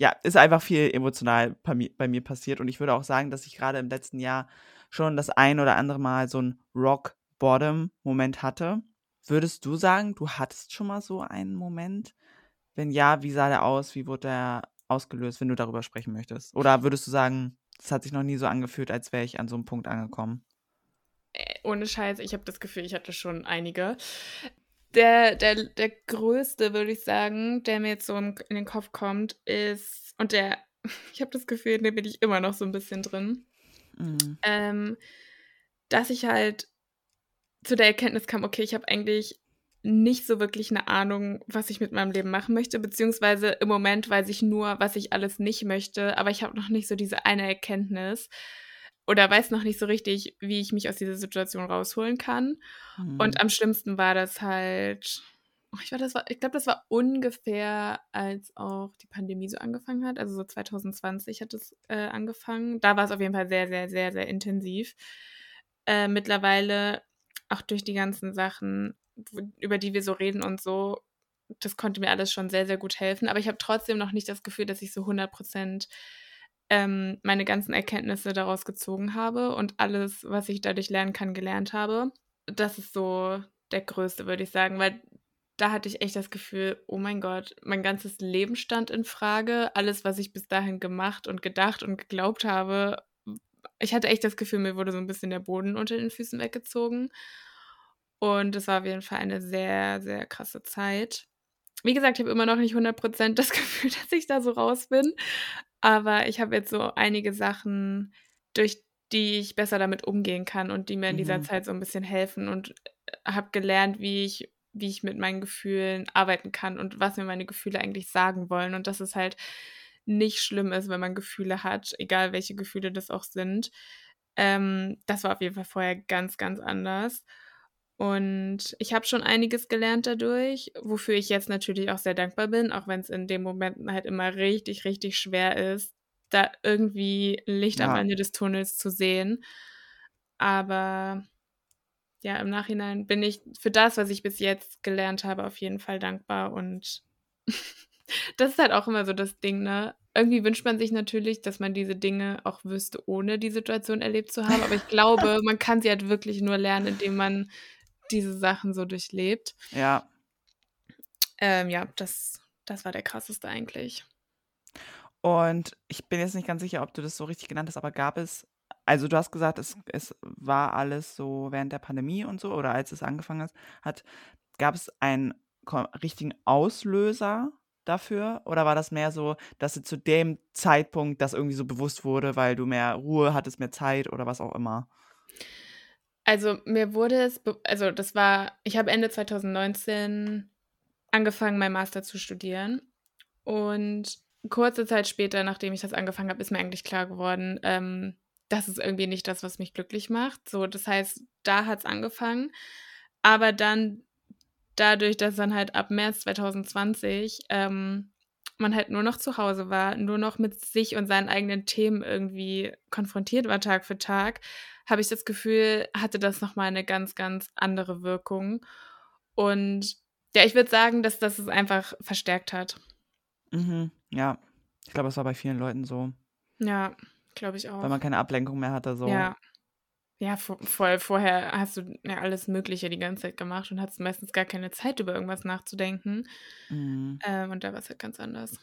ja, ist einfach viel emotional bei mir, bei mir passiert. Und ich würde auch sagen, dass ich gerade im letzten Jahr schon das ein oder andere Mal so 'n Rock-Bottom-Moment hatte. Würdest du sagen, du hattest schon mal so einen Moment? Wenn ja, wie sah der aus? Wie wurde der ausgelöst, wenn du darüber sprechen möchtest? Oder würdest du sagen, das hat sich noch nie so angefühlt, als wäre ich an so 'nem Punkt angekommen? Äh, ohne Scheiß, ich habe das Gefühl, ich hatte schon einige. Der der der größte, würde ich sagen, der mir jetzt so in den Kopf kommt, ist und der [LAUGHS] ich habe das Gefühl, in dem bin ich immer noch so 'n bisschen drin. Mhm. Ähm, dass ich halt zu der Erkenntnis kam: „Okay, ich habe eigentlich nicht so wirklich 'ne Ahnung, was ich mit meinem Leben machen möchte, beziehungsweise im Moment weiß ich nur, was ich alles nicht möchte, aber ich habe noch nicht so diese eine Erkenntnis oder weiß noch nicht so richtig, wie ich mich aus dieser Situation rausholen kann.“ Und Mhm. am schlimmsten war das halt oh, ich war das war ich glaube, das war ungefähr, als auch die Pandemie so angefangen hat. Also, so 2020 hat es, äh, angefangen. Da war's auf jeden Fall sehr, sehr, sehr, sehr intensiv. Äh, mittlerweile, auch durch die ganzen Sachen, über die wir so reden und so, das konnte mir alles schon sehr, sehr gut helfen. Aber ich habe trotzdem noch nicht das Gefühl, dass ich so 100 %, ähm, meine ganzen Erkenntnisse daraus gezogen habe und alles, was ich dadurch lernen kann, gelernt habe. Das ist so der größte, würde ich sagen, weil da hatte ich echt das Gefühl: „Oh mein Gott, mein ganzes Leben stand in Frage. Alles, was ich bis dahin gemacht und gedacht und geglaubt habe“ w ich hatte echt das Gefühl, mir wurde so 'n bisschen der Boden unter den Füßen weggezogen. Und das war auf jeden Fall eine sehr, sehr krasse Zeit. Wie gesagt, ich habe immer noch nicht 100 % das [LAUGHS] Gefühl, dass ich da so raus bin, aber ich habe jetzt so einige Sachen, durch die ich besser damit umgehen kann und die mir in dieser Mhm. Zeit so 'n bisschen helfen und, äh, habe gelernt, wie ich wie ich mit meinen Gefühlen arbeiten kann und was mir meine Gefühle eigentlich sagen wollen und dass es halt nicht schlimm ist, wenn man Gefühle hat, egal welche Gefühle das auch sind. Ähm, das war auf jeden Fall vorher ganz, ganz anders. Und ich habe schon einiges gelernt dadurch, wofür ich jetzt natürlich auch sehr dankbar bin, auch wenn's in den Momenten halt immer richtig, richtig schwer ist, da irgendwie Licht am Ja. Ende des Tunnels zu sehen. Aber ja, im Nachhinein bin ich für das, was ich bis jetzt gelernt habe, auf jeden Fall dankbar und [LAUGHS] das ist halt auch immer so das Ding, ne? Irgendwie wünscht man sich natürlich, dass man diese Dinge auch wüsste, ohne die Situation erlebt zu haben, aber ich [LAUGHS] glaube, man kann sie halt wirklich nur lernen, indem man diese Sachen so durchlebt. Ja. Ähm, ja, das das war der krasseste eigentlich. Und ich bin jetzt nicht ganz sicher, ob du das so richtig genannt hast, aber gab es also, du hast gesagt, es es war alles so während der Pandemie und so oder als es angefangen hat. Gab es einen richtigen Auslöser dafür oder war das mehr so, dass dir zu dem Zeitpunkt das irgendwie so bewusst wurde, weil du mehr Ruhe hattest, mehr Zeit oder was auch immer? Also, mir wurde es also, das war ich habe Ende 2019 angefangen, meinen Master zu studieren und kurze Zeit später, nachdem ich das angefangen habe, ist mir eigentlich klar geworden, ähm, das ist irgendwie nicht das, was mich glücklich macht. So, das heißt, da hat's angefangen, aber dann dadurch, dass dann halt ab März 2020, ähm, man halt nur noch zu Hause war, nur noch mit sich und seinen eigenen Themen irgendwie konfrontiert war Tag für Tag, habe ich das Gefühl, hatte das noch mal 'ne ganz, ganz andere Wirkung. Und ja, ich würde sagen, dass das es einfach verstärkt hat. Mhm, ja. Ich glaube, das war bei vielen Leuten so. Ja, glaube ich Weil auch. man keine Ablenkung mehr hatte so. Ja. Ja, vo voll. Vorher hast du ja alles Mögliche die ganze Zeit gemacht und hattest meistens gar keine Zeit, über irgendwas nachzudenken. Mhm. Ähm, und da war's halt ganz anders.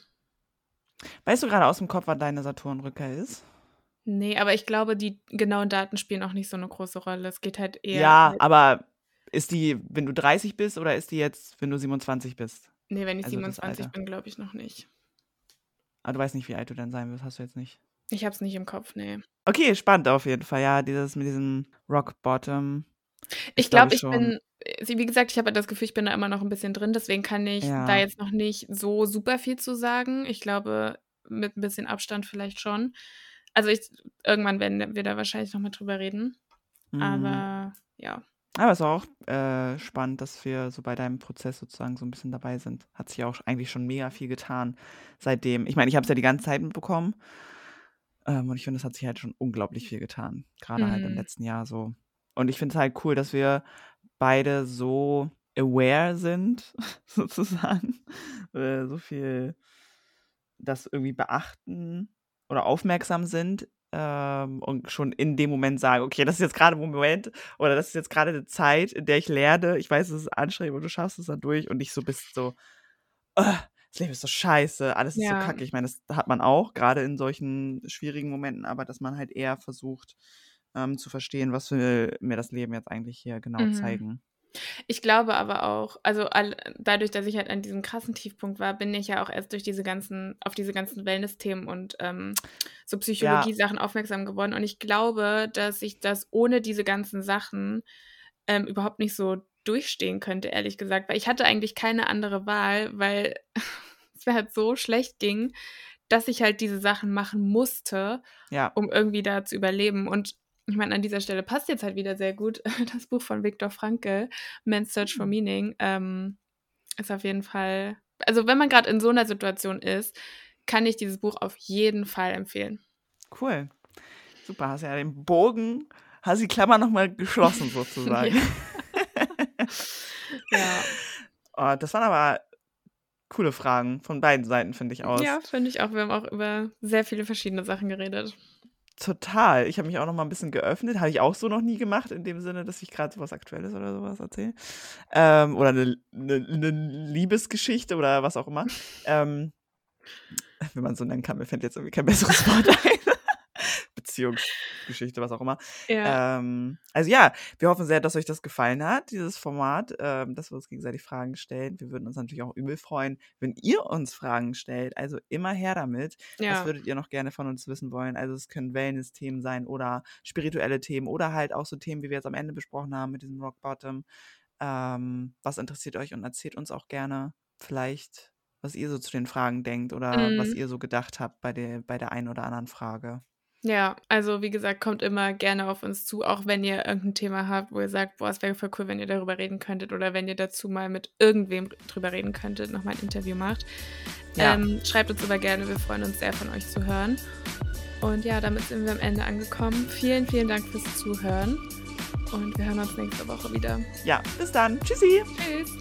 Weißt du grade aus'm Kopf, wann deine Saturnrückkehr ist? Ne, aber ich glaube, die genauen Daten spielen auch nicht so 'ne große Rolle. Es geht halt eher Ja, halt aber ist die, wenn du 30 bist oder ist die jetzt, wenn du 27 bist? Ne, wenn ich Also, das 27 Alter. bin, glaube ich noch nicht. Ah, du weißt nicht, wie alt du dann sein wirst, hast du jetzt nicht? Ich habe es nicht im Kopf, ne. Okay, spannend auf jeden Fall. Ja, dieses mit diesem Rock Bottom Ich glaube ich, ich bin äh, wie gesagt, ich habe das Gefühl, ich bin da immer noch 'n bisschen drin, deswegen kann ich da Ja. jetzt noch nicht so super viel zu sagen. Ich glaube, mit 'n bisschen Abstand vielleicht schon. Also, ich irgendwann werden wir da wahrscheinlich noch mal drüber reden, Mhm. aber ja. Aber ist auch, äh, spannend, dass wir so bei deinem Prozess sozusagen so 'n bisschen dabei sind. Hat sich ja auch eigentlich schon mega viel getan seitdem. Ich meine, ich habe es ja die ganze Zeit mitbekommen. Ähm, und ich finde, es hat sich halt schon unglaublich viel getan, grade halt im Mhm. letzten Jahr so. Und ich finde es halt cool, dass wir beide so aware sind [LAUGHS] sozusagen, äh, so viel das irgendwie beachten oder aufmerksam sind ähm, und schon in dem Moment sagen, okay, das ist jetzt gerade ein Moment oder das ist jetzt gerade eine Zeit, in der ich lerne. Ich weiß, es ist anstrengend und du schaffst es dann durch und nicht so bist so, oh, das Leben ist so scheiße, alles ist ja. so kacke. Ich meine, das hat man auch, gerade in solchen schwierigen Momenten, aber dass man halt eher versucht ähm, zu verstehen, was will mir das Leben jetzt eigentlich hier genau mhm. zeigen. Ich glaube aber auch, also all, dadurch, dass ich halt an diesem krassen Tiefpunkt war, bin ich ja auch erst durch diese ganzen, auf diese ganzen Wellness-Themen und ähm, so Psychologie-Sachen ja. aufmerksam geworden. Und ich glaube, dass ich das ohne diese ganzen Sachen ähm, überhaupt nicht so durchstehen könnte, ehrlich gesagt. Weil ich hatte eigentlich keine andere Wahl, weil [LAUGHS] es mir halt so schlecht ging, dass ich halt diese Sachen machen musste, ja. um irgendwie da zu überleben. Und ich meine, an dieser Stelle passt jetzt halt wieder sehr gut [LAUGHS] das Buch von Viktor Frankl, Man's Search for mhm. Meaning, ähm, ist auf jeden Fall, also wenn man gerade in so einer Situation ist, kann ich dieses Buch auf jeden Fall empfehlen. Cool. Super, hast ja den Bogen, hast die Klammer nochmal geschlossen [LAUGHS] sozusagen. [LAUGHS] ja. Oh, das waren aber coole Fragen von beiden Seiten, finde ich aus. Ja, finde ich auch. Wir haben auch über sehr viele verschiedene Sachen geredet. Total. Ich habe mich auch noch mal ein bisschen geöffnet. Habe ich auch so noch nie gemacht, in dem Sinne, dass ich gerade so was Aktuelles oder sowas erzähle. Ähm, oder eine, eine, eine, Liebesgeschichte oder was auch immer. Ähm, wenn man so nennen kann, mir fällt jetzt irgendwie kein besseres Wort ein. Beziehungsgeschichte, was auch immer. Ja. Ähm, also ja, wir hoffen sehr, dass euch das gefallen hat, dieses Format, ähm, dass wir uns gegenseitig Fragen stellen. Wir würden uns natürlich auch übel freuen, wenn ihr uns Fragen stellt. Also immer her damit. Ja. Was würdet ihr noch gerne von uns wissen wollen? Also es können Wellness-Themen sein oder spirituelle Themen oder halt auch so Themen, wie wir jetzt am Ende besprochen haben mit diesem Rock Bottom. Ähm, was interessiert euch und erzählt uns auch gerne vielleicht was ihr so zu den Fragen denkt oder mhm. was ihr so gedacht habt bei der, bei der einen oder anderen Frage. Ja, also wie gesagt, kommt immer gerne auf uns zu, auch wenn ihr irgendein Thema habt, wo ihr sagt, boah, es wäre voll cool, wenn ihr darüber reden könntet oder wenn ihr dazu mal mit irgendwem drüber reden könntet, nochmal ein Interview macht. Ja. Ähm, schreibt uns aber gerne, wir freuen uns sehr von euch zu hören. Und ja, damit sind wir am Ende angekommen. Vielen, vielen Dank fürs Zuhören und wir hören uns nächste Woche wieder. Ja, bis dann. Tschüssi. Tschüss.